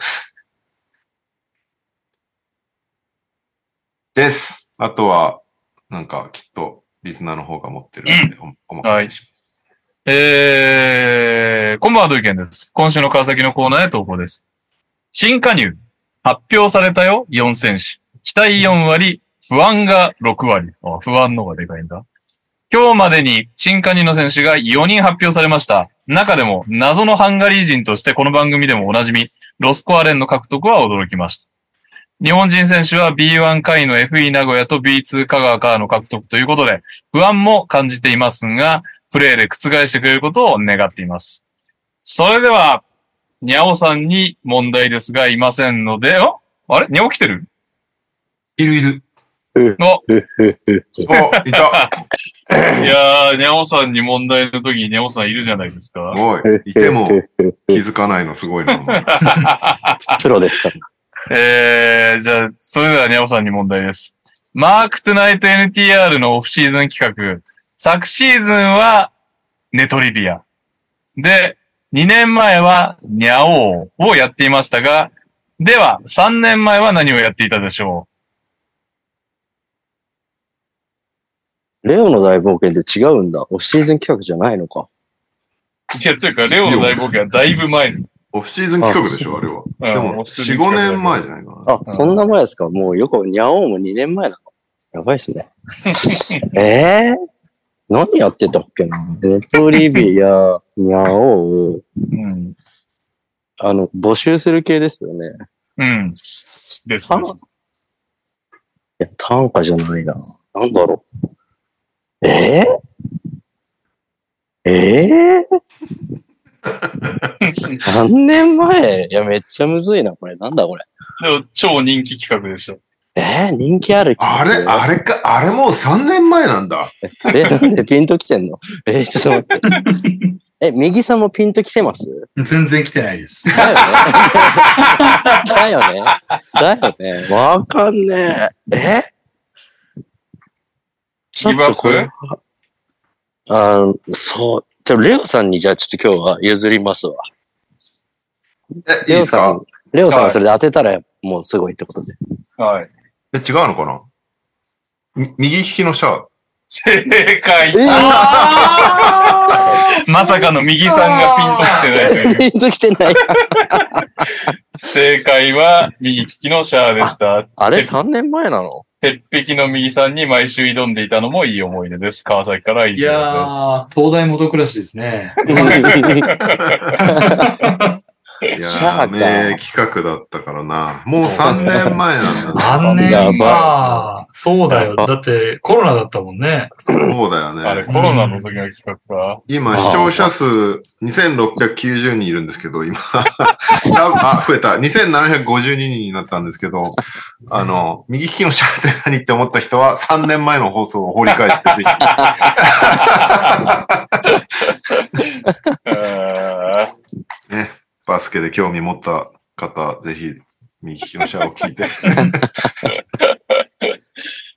です。あとは、なんかきっとリスナーの方が持ってるので、おお任せします。えー、こんばんは、土井健です。今週の川崎のコーナーへ投稿です。新加入。発表されたよ、4選手。期待4割、不安が6割。あ不安の方がでかいんだ。今日までに新加入の選手が4人発表されました。中でも謎のハンガリー人としてこの番組でもおなじみ、ロスコアレンの獲得は驚きました。日本人選手は B1 回の FE 名古屋と B2 香川からの獲得ということで、不安も感じていますが、プレーで覆してくれることを願っています。それでは、にゃおさんに問題ですが、いませんので、ああれ？にゃお来てる？いるいる。お、お、いた いやー、にゃおさんに問題の時ににゃおさんいるじゃないですか。おい、いても気づかないのすごいな。プロですから。えー、じゃあ、それではにゃおさんに問題です。マークトゥナイト NTR のオフシーズン企画。昨シーズンはネトリビア。で、2年前はニャオーをやっていましたが、では、3年前は何をやっていたでしょレオの大冒険って違うんだ。オフシーズン企画じゃないのか。ういや、というか、レオの大冒険はだいぶ前に。オフシーズン企画でしょ、あれは。うんでも、オフシーズン4、5企画年前じゃないかな。あ、そんな前ですか？もうよく、ニャオーも2年前なの。やばいっすね。えー、何やってたっけな？レトリビア、ニャオー、うん。あの、募集する系ですよね。うん。ですです。いや、短歌じゃないな。なんだろう。えー、えー、何年前？いや、めっちゃむずいな、これ。なんだこれ。超人気企画でした。えー、人気あるあれ、あれか、あれもう3年前なんだ。え、なんでピンと来てんの？えーちょっと待って。え、右さんもピンと来てます？全然来てないです。だよね。だよね。だよね。わかんねえ。え？ちょっとこれは、あそう。じゃあレオさんにじゃあちょっと今日は譲りますわ。レオさん、レオさんがそれで当てたらもうすごいってことで。はい。え、違うのかな？み右利きのシャア？正解。え まさかの右さんがピンと来てない。ピンと来てない。正解は右利きのシャアでした。あれ？鉄 ?3 年前なの？鉄壁の右さんに毎週挑んでいたのもいい思い出です。川崎から以いや上ー、東大元暮らしですね。いや名企画だったからな。もう3年前なんだね。何年やばいまあ、そうだよ。だってコロナだったもんね。そうだよです。あれ、ね。コロナの時の企画か。今、視聴者数2690人いるんですけど、今、あ、増えた。2752人になったんですけど、あの、右利きのシャアって何って思った人は3年前の放送を掘り返してぜひ。えーね、バスケで興味持った方、ぜひ、右利きのシャアを聞いて。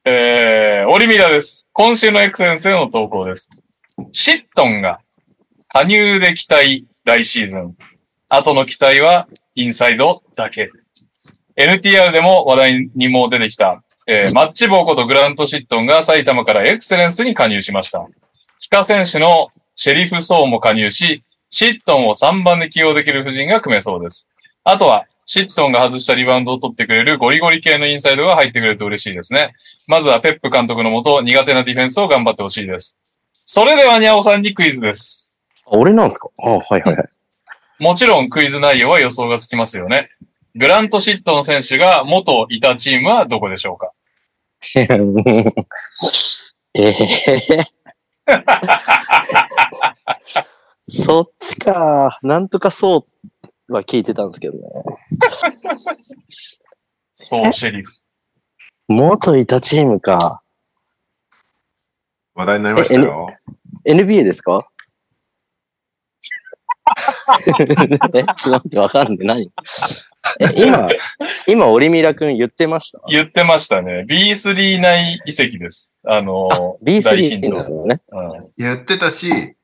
えー、オリミラです。今週のエクセンスへの投稿です。シットンが加入で期待来シーズン。後の期待はインサイドだけ。NTR でも話題にも出てきた、えーマッチボーことグラント・シットンが埼玉からエクセレンスに加入しました。帰化選手のシェリフ・ソーも加入し、シットンを3番で起用できる布陣が組めそうです。あとは、シットンが外したリバウンドを取ってくれるゴリゴリ系のインサイドが入ってくれると嬉しいですね。まずはペップ監督のもと苦手なディフェンスを頑張ってほしいです。それではにゃおさんにクイズです。俺なんすか？あはいはいはい。もちろんクイズ内容は予想がつきますよね。グラント・シットン選手が元いたチームはどこでしょうか？ええ そっちか。なんとかそうは聞いてたんですけどね。そう、シェリフ。元いたチームか。話題になりましたよ。NBA ですか？え、ちょっと待って、わかんない。今、今、オリミラ君言ってました？言ってましたね。B3 内移籍です。あの、大 ?B3 ヒント。なのね。うん言ってたし、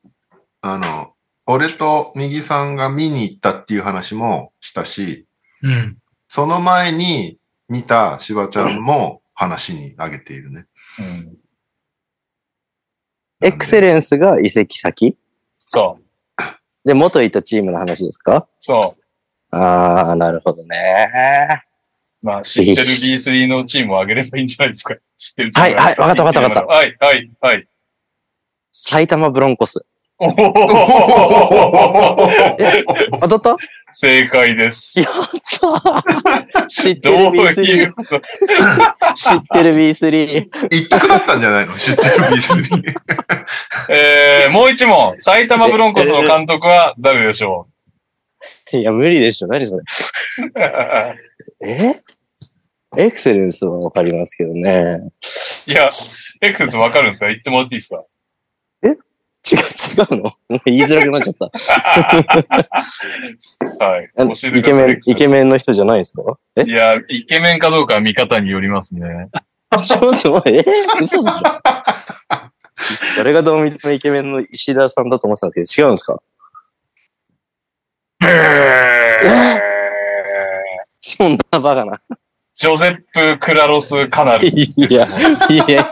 あの、俺と右さんが見に行ったっていう話もしたし、うん。その前に見たしばちゃんも話に挙げているね。うんエクセレンスが移籍先？そう。で、元いたチームの話ですか？そう。ああ、なるほどね。まあ、知ってる B3 のチームを上げればいいんじゃないですか。知ってるチーム。はいはいわかったわかったわかったはい、はい、はい。埼玉ブロンコス。お お当たった？正解です。知ってどるうい B3 う？こと知ってる B3。一択だったんじゃないの？知ってる B3。えー、もう一問。埼玉ブロンコスの監督は誰でしょいや、無理でしょ。何それ？う え？エクセレンスはわかりますけどね。いや、エクセスわかるんですか？言ってもらっていいですか？違う、の？言いづらくなっちゃった。はい。イケメン、イケン。メンの人じゃないですか？え？いや、イケメンかどうかは見方によりますね。ちょっと待って、え？嘘でしょ？誰がどう見てもイケメンの石田さんだと思ってたんですけど、違うんですか？そんなバカな。ジョゼップ・クラロス・カナルス。いや、いやいや。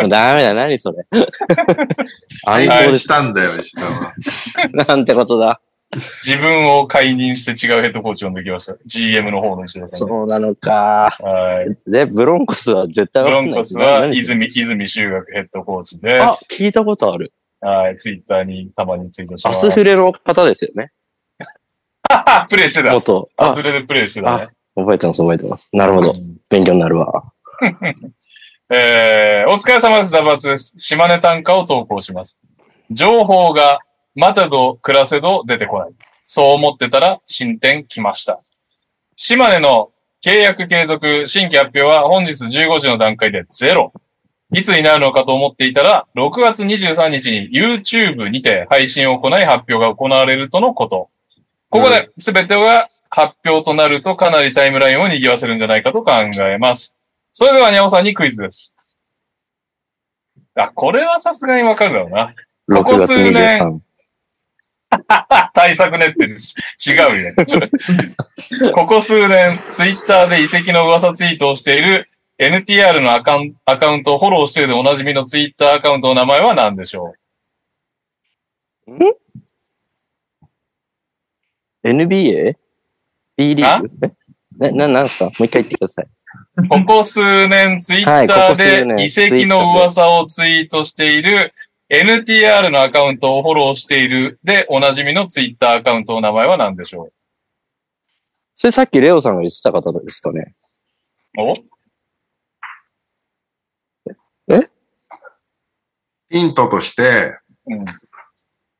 もうダメだ、何それ。暗愛好号でしたんだよ、石田は。なんてことだ。自分を解任して違うヘッドコーチを抜きました。GM の方の石田さんね、そうなのか。はい。で、ブロンコスは絶対ブロンコスは泉、泉修学ヘッドコーチであす。、聞いたことある。はい。ツイッターにたまにツイートしまアす。スフレの方ですよね。あ プレイしてた。元。あアスフ、レでプレイしてたね。覚えてます、覚えてます。なるほど。うん勉強になるわ。えー、お疲れ様です。ダバツです。島根短歌を投稿します。情報が、待てど暮らせど出てこない。そう思ってたら進展来ました。島根の契約継続新規発表は本日15時の段階でゼロ。いつになるのかと思っていたら、6月23日に YouTube にて配信を行い発表が行われるとのこと。ここで全てが発表となるとかなりタイムラインを賑わせるんじゃないかと考えます。それでは、にゃおさんにクイズです。あ、これはさすがにわかるだろうな。ここ6月数年23。対策練ってるし、違うよ。ここ数年、ツイッターで遺跡の噂ツイートをしている NTR のアカウンアカウントをフォローしているでおなじみのツイッターアカウントの名前は何でしょ NBA? B リーグ。え？な、な、なんですか？もう一回言ってください。うここ数年ツイッターで遺跡の噂をツイートしている NTR のアカウントをフォローしている。でおなじみのツイッターアカウントの名前は何でしょそれさっきレオさんが言ってた方ですかね？うおヒントとして、うん。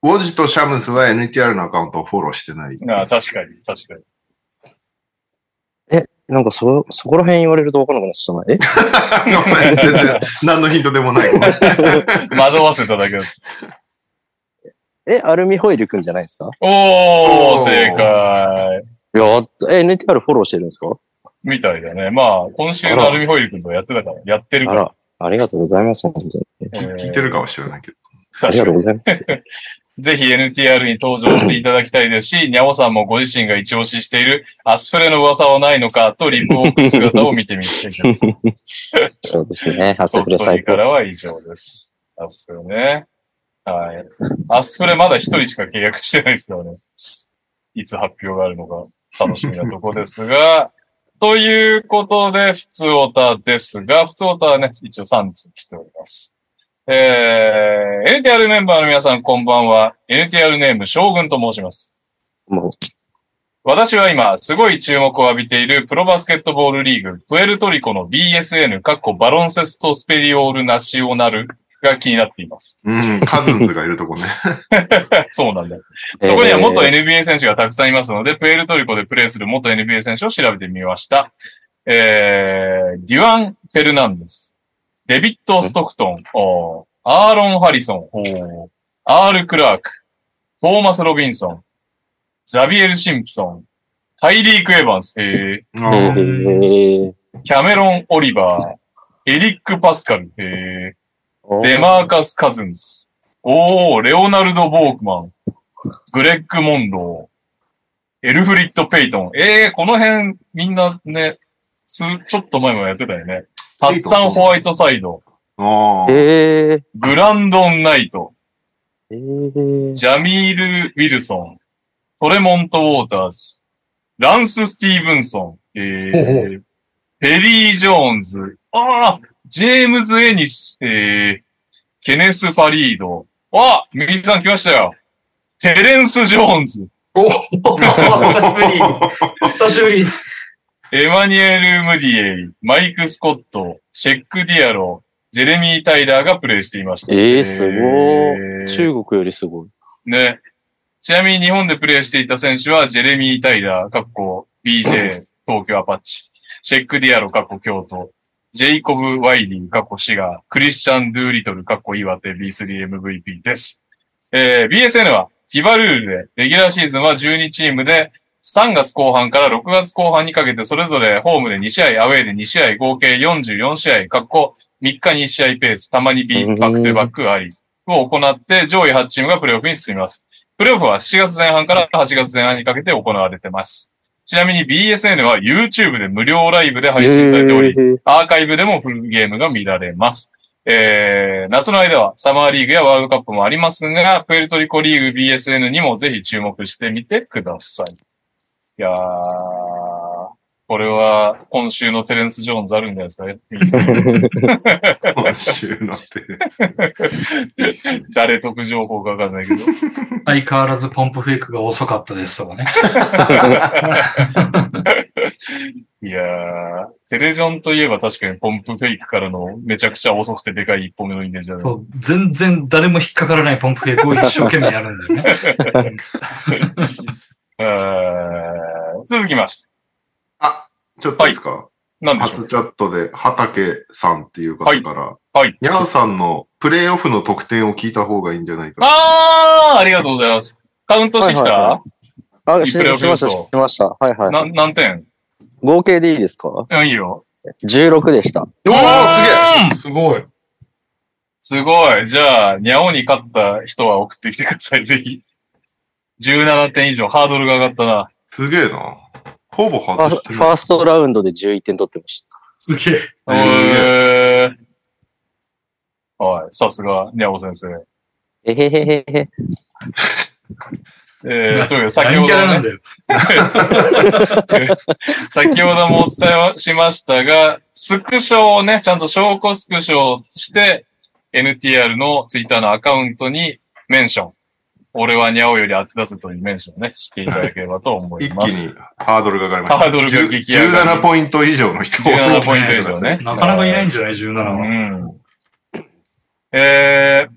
ウォジとシャムスは NTR のアカウントをフォローしてない。あ確かに、確かに。なんかそ、そこら辺言われると分からなくなっちゃったな。え？ごめん全然、何のヒントでもない。惑わせただけだ。え、アルミホイルくんじゃないですか？おー、正解。やっと、え、NTR フォローしてるんですか？みたいだね。まあ、今週のアルミホイル君とやってたから、やってるから。あら、ありがとうございます、本当に。えー聞いてるかもしれないけど。ありがとうございます。に。ぜひ NTR に登場していただきたいですし、にゃおさんもご自身が一押ししているアスフレの噂はないのかとリプを送る姿を見てみたいです。そうですね。ハスフレ最高。からは以上です。アスフレね。はい。アスフレまだ一人しか契約してないですからね。いつ発表があるのか楽しみなとこですが、ということで、普通オタですが、普通オタはね、一応3つ来ております。えー、NTR メンバーの皆さんこんばんは。NTR ネーム将軍と申します。私は今、すごい注目を浴びているプロバスケットボールリーグ、プエルトリコの BSN、かっこバロンセストスペリオールナシオナルが気になっています。うん、カズンズがいるとこね。そうなんだ。そこには元えー NBA 選手がたくさんいますので、プエルトリコでプレーする元 NBA 選手を調べてみました。えー、デュアン・フェルナンデス、デビッド・ストクトン、おー。アーロン・ハリソン、おー。アール・クラーク、トーマス・ロビンソン、ザビエル・シンプソン、タイリーク・エヴァンス、えー、えー。キャメロン・オリバー、エリック・パスカル、えー、デマーカス・カズンス、おー、レオナルド・ボークマン、グレッグ・モンロー、エルフリッド・ペイトン。えー、この辺、みんなね、す、ちょっと前もやってたよね。ハッサン・ホワイトサイド、ああ。ええブランドン・ナイト、ええジャミール・ウィルソン、トレモント・ウォーターズ、ランス・スティーブンソン、えほうほー、ペリー・ジョーンズ、ああ、ジェームズ・エニス、えー、ケネス・ファリード、あ右さん来ましたよ。テレンス・ジョーンズ、おお 久しぶり。久しぶり。エマニュエル・ムディエイ、マイク・スコット、シェック・ディアロ、ジェレミー・タイラーがプレイしていました。ええすごい。えー中国よりすごい。ね。ちなみに日本でプレイしていた選手は、ジェレミー・タイラー、かっこ BJ、東京アパッチ、シェック・ディアロ、かっこ京都、ジェイコブ・ワイリー、かっこ滋賀、クリスチャン・ドゥーリトル、かっこ岩手 B3MVP です。えー BSN は、フィバルールで、レギュラーシーズンは12チームで、3月後半から6月後半にかけて、それぞれホームで2試合、アウェーで2試合、合計44試合、かっこ3日に1試合ペース、たまに B バックトゥバックあり、を行って、上位8チームがプレイオフに進みます。プレイオフは7月前半から8月前半にかけて行われてます。ちなみに BSN は YouTube で無料ライブで配信されており、ええアーカイブでもフルゲームが見られます。えー、夏の間はサマーリーグやワールドカップもありますが、プエルトリコリーグ BSN にもぜひ注目してみてください。いやー、これは今週のテレンス・ジョーンズあるんじゃないですか？ね。今週のって。誰得情報かわかんないけど。相変わらずポンプフェイクが遅かったですとかね。いやー、テレジョンといえば確かにポンプフェイクからのめちゃくちゃ遅くてでかい一歩目のイメージだね。そう、全然誰も引っかからないポンプフェイクを一生懸命やるんだよね。えー続きまして。ちょっといいですか、何でしょう？初チャットで畑さんっていう方から、はいはいにゃーさんのプレイオフの得点を聞いた方がいいんじゃないか。あー、ありがとうございます。カウントしてきた、はいはいあ、しプレイオフしました、しました。はいはい。な何点？合計でいいですか？うん、いいよ。?16 でした。おー、すげえうんすごい。すごい。じゃあ、ニャオに勝った人は送ってきてください、ぜひ。17点以上、ハードルが上がったな。すげえな。ほぼファ外してるフ。ァーストラウンドで11点取ってましすげえ。えー。はい、さすが、ニャオ先生。た。えへへへへ。えー、というか、先何ほど。先ほどもお伝えしましたが、スクショをね、ちゃんと証拠スクショをして、NTR のツイッターのアカウントにメンション。俺はニャオより当て出すというメンションをね、していただければと思い一気ます。にハードルが上がりました。ハードルが激上がり17ポイント以上の人17ポイント以上ね。なかなかいないんじゃない ?17 は。うん。えー、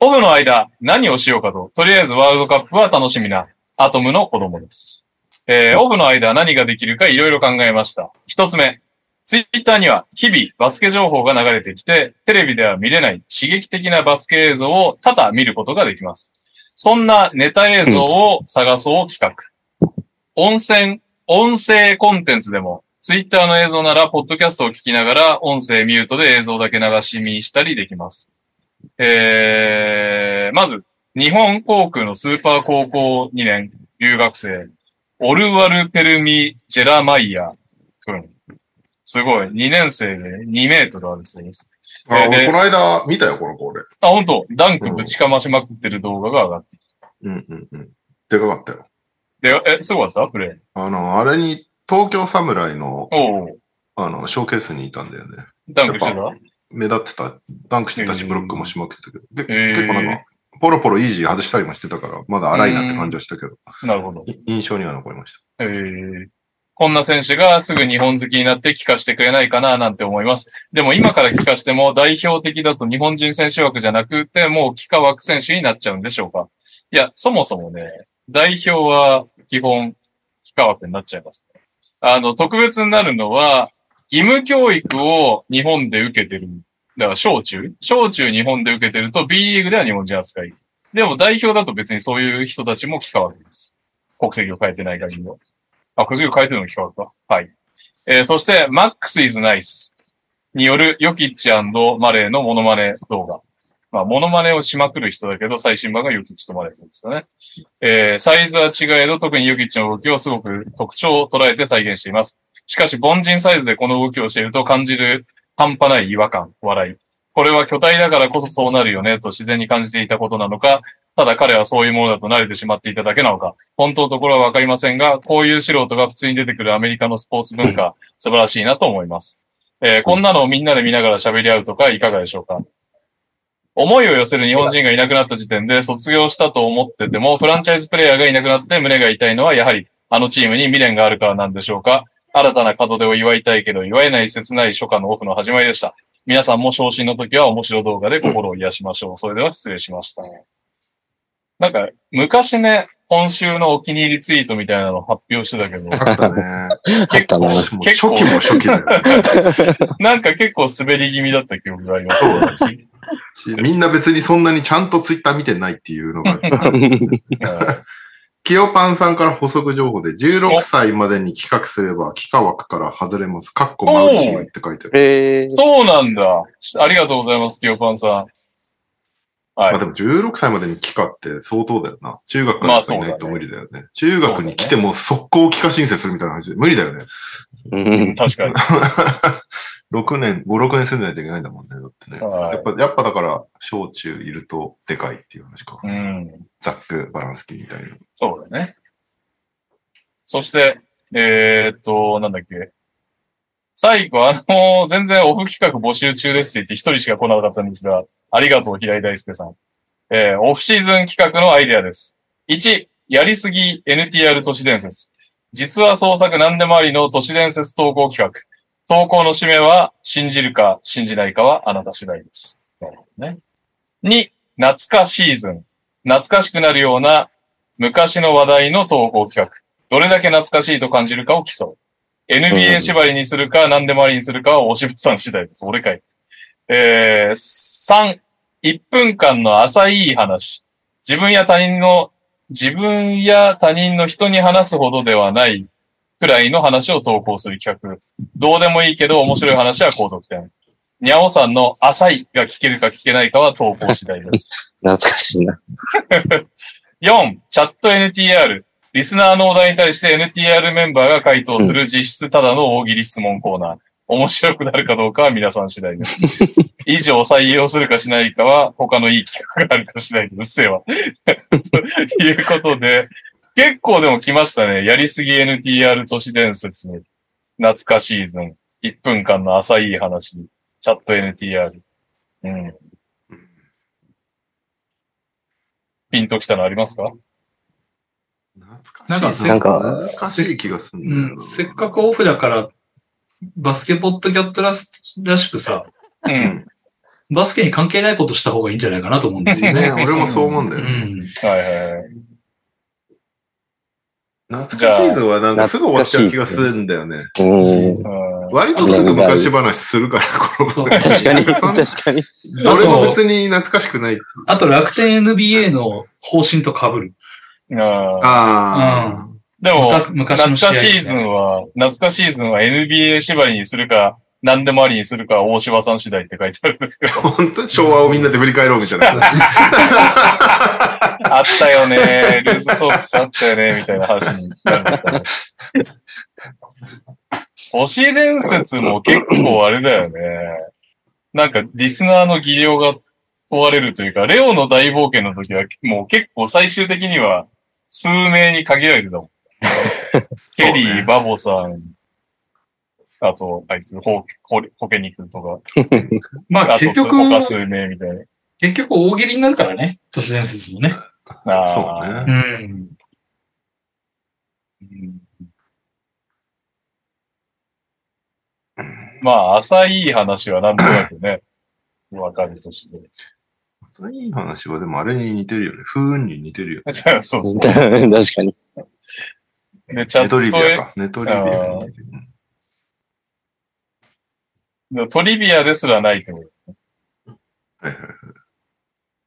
オフの間、何をしようかと。とりあえずワールドカップは楽しみな、アトムの子供です。えー、オフの間何ができるかいろいろ考えました。一つ目。ツイッターには日々バスケ情報が流れてきて、テレビでは見れない刺激的なバスケ映像を多々見ることができます。そんなネタ映像を探そう企画。温泉、音声コンテンツでも、ツイッターの映像なら、ポッドキャストを聞きながら、音声ミュートで映像だけ流し見したりできます。えー、まず、日本航空のスーパー高校2年留学生、オルワル・ペルミ・ジェラマイヤ君。すごい。2年生で2メートルあるそうです。あ、この間見たよ、この子俺。あ、本当ダンクぶちかましまくってる動画が上がってきうんうんうん。でかかったよ。た。で、え、すごかった？プレイ。あの、あれに、東京侍の、あの、ショーケースにいたんだよね。ダンクしてた？目立ってた。ダンクしてたし、ブロックもしまくってたけど。でへー結構なんか、ポロポロイージー外したりもしてたから、まだ荒いなって感じはしたけど、なるほど。い印象には残りました。えーこんな選手がすぐ日本好きになって聞かせてくれないかななんて思います。でも今から聞かしても代表的だと日本人選手枠じゃなくてもう幾何枠選手になっちゃうんでしょうかいや、そもそもね、代表は基本幾何枠になっちゃいます。あの、特別になるのは義務教育を日本で受けてる。だから小中？小中日本で受けてると B リーグでは日本人扱い。でも代表だと別にそういう人たちも幾何枠です。国籍を変えてない限りは。あ、国籍を変えてるのが聞かかはい。えーそして、Max is Nice によるヨキッチマレーのモノマネ動画。まあ、モノマネをしまくる人だけど、最新版がヨキッチとマレーですよね。えーサイズは違えど、特にヨキッチの動きをすごく特徴を捉えて再現しています。しかし、凡人サイズでこの動きをしていると感じる半端ない違和感、笑い。これは巨体だからこそそうなるよねと自然に感じていたことなのか、ただ彼はそういうものだと慣れてしまっていただけなのか、本当のところはわかりませんが、こういう素人が普通に出てくるアメリカのスポーツ文化、素晴らしいなと思います。えーこんなのをみんなで見ながら喋り合うとかいかがでしょうか思いを寄せる日本人がいなくなった時点で卒業したと思ってても、フランチャイズプレイヤーがいなくなって胸が痛いのはやはりあのチームに未練があるからなんでしょうか新たな門出を祝いたいけど祝えない切ない初夏のオフの始まりでした。皆さんも昇進の時は面白動画で心を癒しましょう。それでは失礼しました。なんか、昔ね、今週のお気に入りツイートみたいなの発表してたけど、あったね。あったな。もう初期も初期だよね。なんか結構滑り気味だった記憶があります。私しみんな別にそんなにちゃんとツイッター見てないっていうのが。うんキヨパンさんから補足情報で、16歳までに企画すれば、幾何枠から外れます。かっこマウシーって書いてある。えー、そうなんだ。ありがとうございます、キヨパンさん。はいまあでも16歳までに帰化って相当だよな。中学からいないと無理だよね。中学に来ても速攻帰化申請するみたいな話で無理だよね。うん確かに。6年、5、6年住んでないといけないんだもんね。だってね。はいやっぱ、やっぱだから、小中いるとでかいっていう話か。うん。ザック・バランスキーみたいな。そうだね。そして、えーっと、なんだっけ。最後、あの全然オフ企画募集中ですって言って一人しか来なかったんですが、ありがとう、平井大輔さん。えーオフシーズン企画のアイデアです。1、やりすぎ NTR 都市伝説。実は創作何でもありの都市伝説投稿企画。投稿の締めは、信じるか信じないかはあなた次第です。なるほどね。2、懐かシーズン。懐かしくなるような昔の話題の投稿企画。どれだけ懐かしいと感じるかを競う。NBA 縛りにするか何でもありにするかはおしぶさん次第です。俺かい。えー、3、1分間の浅い話。自分や他人の、自分や他人の人に話すほどではないくらいの話を投稿する企画。どうでもいいけど面白い話は高得点。にゃおさんの浅いが聞けるか聞けないかは投稿次第です。懐かしいな。4、チャット NTR。リスナーのお題に対して NTR メンバーが回答する実質ただの大喜利質問コーナー。面白くなるかどうかは皆さん次第です。以上採用するかしないかは他のいい企画があるかしないとうっせえわ。ということで、結構でも来ましたね。やりすぎ NTR 都市伝説に懐かシーズン。1分間の浅い話。チャット NTR。うん。ピンときたのありますか？懐かしい。なんか懐かしい気がするうん、せっかくオフだから、バスケポッドキャットらしらしくさ、うん。バスケに関係ないことした方がいいんじゃないかなと思うんですよね。ね、俺もそう思うんだうよね。ん。はいはいはい。懐かしいぞはなんかすぐ終わっちゃう気がするんだよね。うん。うん割とすぐ昔話するから、この確かに、確かに。あ俺もと、別に懐かしくない。あと楽天 NBA の方針と被る。あーあでも、懐かシーズンは、懐かシーズンは NBA 縛りにするか、何でもありにするか、大柴さん次第って書いてあるんですけど。あ、本当？昭和をみんなで振り返ろうみたいな。あったよね、ルーズソックスあったよね、みたいな話になるんですかね。都市伝説も結構あれだよね。なんか、リスナーの技量が問われるというか、レオの大冒険の時は、もう結構最終的には、数名に限られてたもん。ケリー、バボさん、あと、あいつ、ホホホケニクとか、まああと結局、他数名みたいな。結局大喜利になるからね。都市伝説もね。あーそうね。うん。うんまあ、浅い話はなんとなくね、わかるとして。そういう話はでもあれに似てるよね。風雲に似てるよね。そうそう。確かに。で、チャットネトリビアへ、か。ネトリビアトリビアですらないってこと。はいはいはい。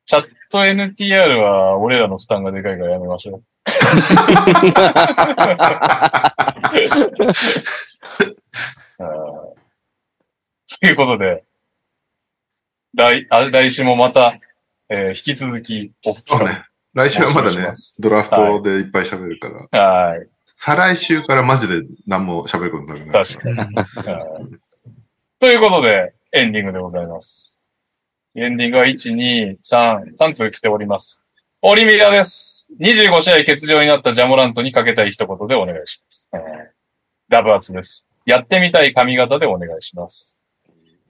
チャット NTR は俺らの負担がでかいからやめましょう。ということで、来、あ来週もまた、えー引き続きおね。来週はまだねドラフトでいっぱい喋るから。はい。再来週からマジで何も喋ることになる。確かうんはいということで、エンディングでございます。エンディングは1、2、3、3通来ております。オリミラです。25試合欠場になったジャモラントにかけたい一言でお願いします。えーダブアツです。やってみたい髪型でお願いします。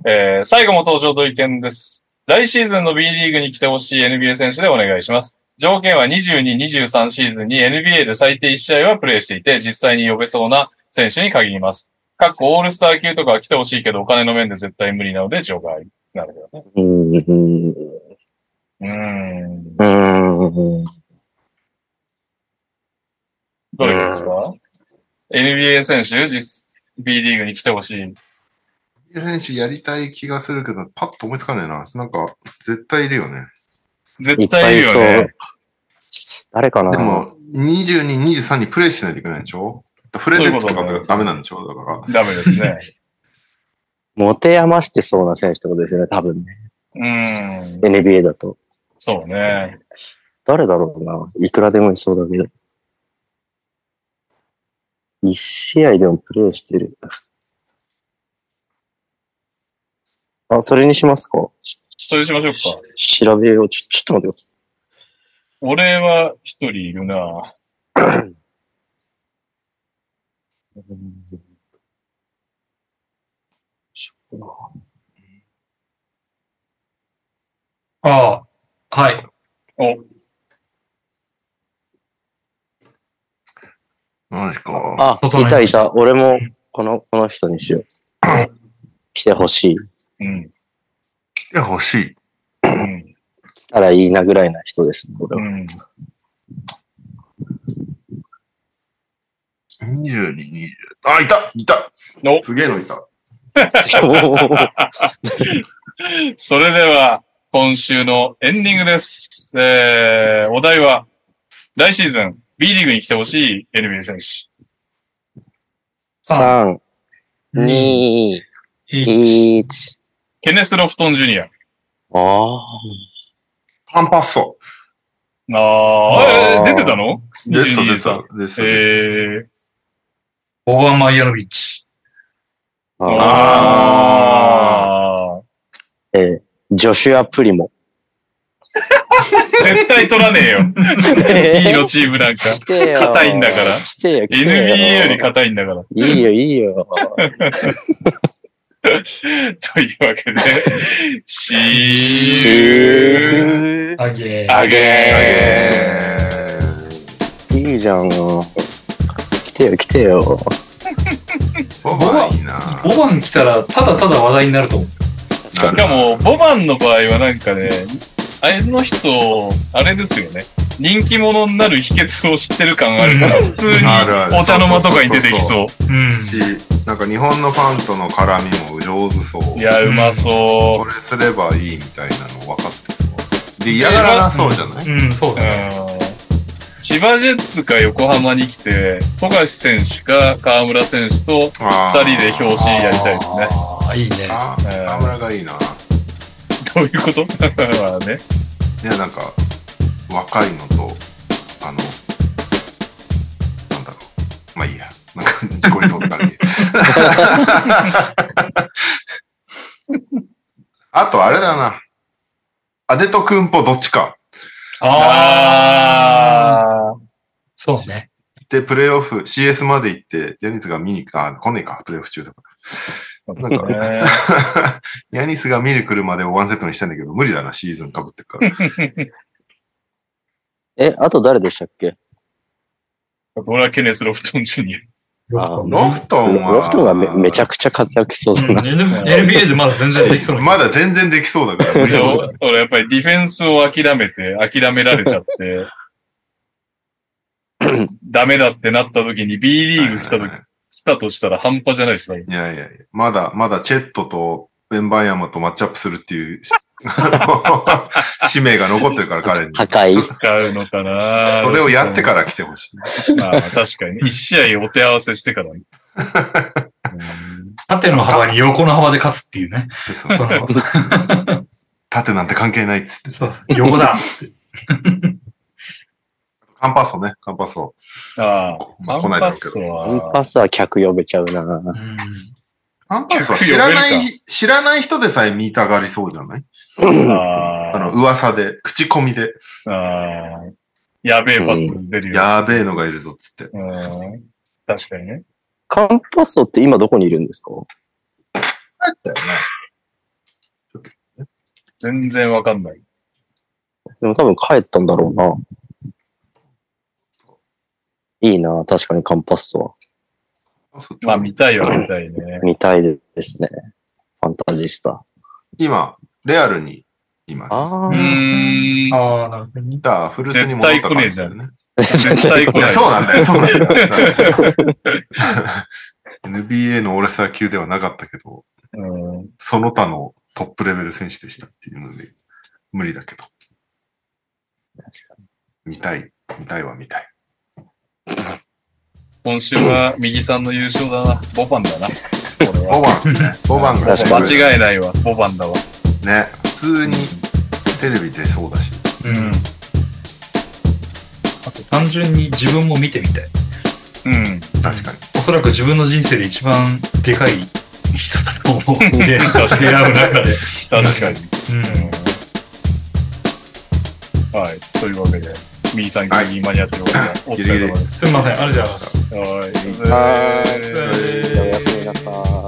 えー最後も登場と意見です。来シーズンの B リーグに来てほしい NBA 選手でお願いします。条件は22、23シーズンに NBA で最低1試合はプレイしていて、実際に呼べそうな選手に限ります。かっこオールスター級とかは来てほしいけど、お金の面で絶対無理なので除外。なるほどね。うん。うん。うーん。うん。どれですか ?NBA 選手、実、B リーグに来てほしい。選手やりたい気がするけど、パッと思いつかないな。なんか、絶対いるよね。い絶対いるよね。。誰かな？でも、22、23にプレイしないといけないでしょ？触れてとかそういうことねダメなんでしょ？だから。ダメですね。持て余してそうな選手ってことですよね、多分ね。うーん。NBA だと。そうね。誰だろうな？いくらでもいそうだけど。一試合でもプレイしてる。あ、それにしますか？それしましょうか。調べよう。ちょ、ちょっと待ってください。俺は一人いるな。ああ、はい。お、マジか。あ、いたいた。俺も、この、この人にしよう。来てほしい。うん。来てほしい。たらいいなぐらいな人です、ね、俺は。うん。22、20。あ、いたいたおすげえのいた。それでは、今週のエンディングです。えー、お題は、来シーズン B リーグに来てほしい NBA 選手。3、2、い1。ケネス・ロフトン・ジュニア。あカンパッソ。あー、えーあー出てたの？でした、22でしさた。でした。えー、ボガン・マイヤノビッチ。あ。あ。えージョシュア・プリモ。ー、絶対取らねえよ。いいのチームなんか。来てよ。硬いんだから。NBA より硬いんだから。いいよ、いいよ。というわけで、シシーュあげあげえいいじゃん。来てよ、来てよ。ー、ボバいいな。ボバン来たら、ただただ話題になると思う。しかも、ボバンの場合はなんかね、あれの人、あれですよね。人気者になる秘訣を知ってる感あるから、普通にお茶の間とかに出てきそう。うん。し、なんか日本のファンとの絡みも上手そう。いや、うまそこれすればいいみたいなの分かってそう。で、嫌がらなそうじゃない？うん、そうう。だね。うん千葉ジェッツか横浜に来て、富樫選手か河村選手とあ二人で表紙やりたいですね。ああ、いいね。河村がいいな。どういうこと？まあね。いや、なんか、若いのと、あの、なんだろう。まあいいや。なんか、自己理想って感じ。あと、あれだな。アデト君ポどっちか。あそうね。で、プレイオフ、CS まで行って、ヤニスが見に、あ、来ねえか、プレイオフ中だかあ。なんか。ヤニスが見に来るまでをワンセットにしたんだけど、無理だな、シーズン被ってるから。え、あと誰でしたっけ？俺はケネス・ロフトン・ジュニア。あロフトンは、ロフトンがめめちゃくちゃ活躍しそうだうん、な。でも NBA でまだ全然できそうますだ全然できそうだから、俺やっぱりディフェンスを諦めて、諦められちゃって、ダメだってなった時に B リーグ来た時、来たとしたら半端じゃないでしょ。いやいやいや、まだ、まだチェットとベンバイアマとマッチアップするっていう、使命が残ってるから、彼に。破壊。使うの。かなそれをやってから来てほしい。まあ確かに。一試合お手合わせしてから。縦の。幅に横の。幅で勝つっていうね。そうそうそう縦なんて関係ないっつって。そうそう。横だ。カンパッソね、カンパッソ。ああ、まあ、来ないだろうけど。ソは、インパスは客呼べちゃうな。カンパスは知らない、知らない人でさえ見たがりそうじゃないああの、噂で、口コミで、ああーやべえパス出るよ。やべえのがいるぞっつって。うん確かにね。カンパッソって今どこにいるんですか？だよね。全然わかんない。でも多分帰ったんだろうな。いいな、確かにカンパッソは。まあ見たいは見たいね。見たいですね。ファンタジスタ。今、レアルにいます。あうーん。ああ、なるほどね。だからフルスに戻った感じだよね。絶対来ない。そうなんだよ、そうなんだよ。NBA のオールスター級ではなかったけど、うんその他のトップレベル選手でしたっていうので、無理だけど。見たい、見たいは見たい。今週は右さんの優勝だな。ボバンだな。ボは。バンですね。ボバン間違いないわ。ボバンだわ。ね、普通にテレビ出そうだし。うん。あと単純に自分も見てみたい。うん。確かに。おそらく自分の人生で一番でかい人だと思う。で出会う中で。確かに。うん。はい。というわけで、右さんギリギリ間に合ってよかった。お疲れ様です。すみません、ありがとうございます。はい。はい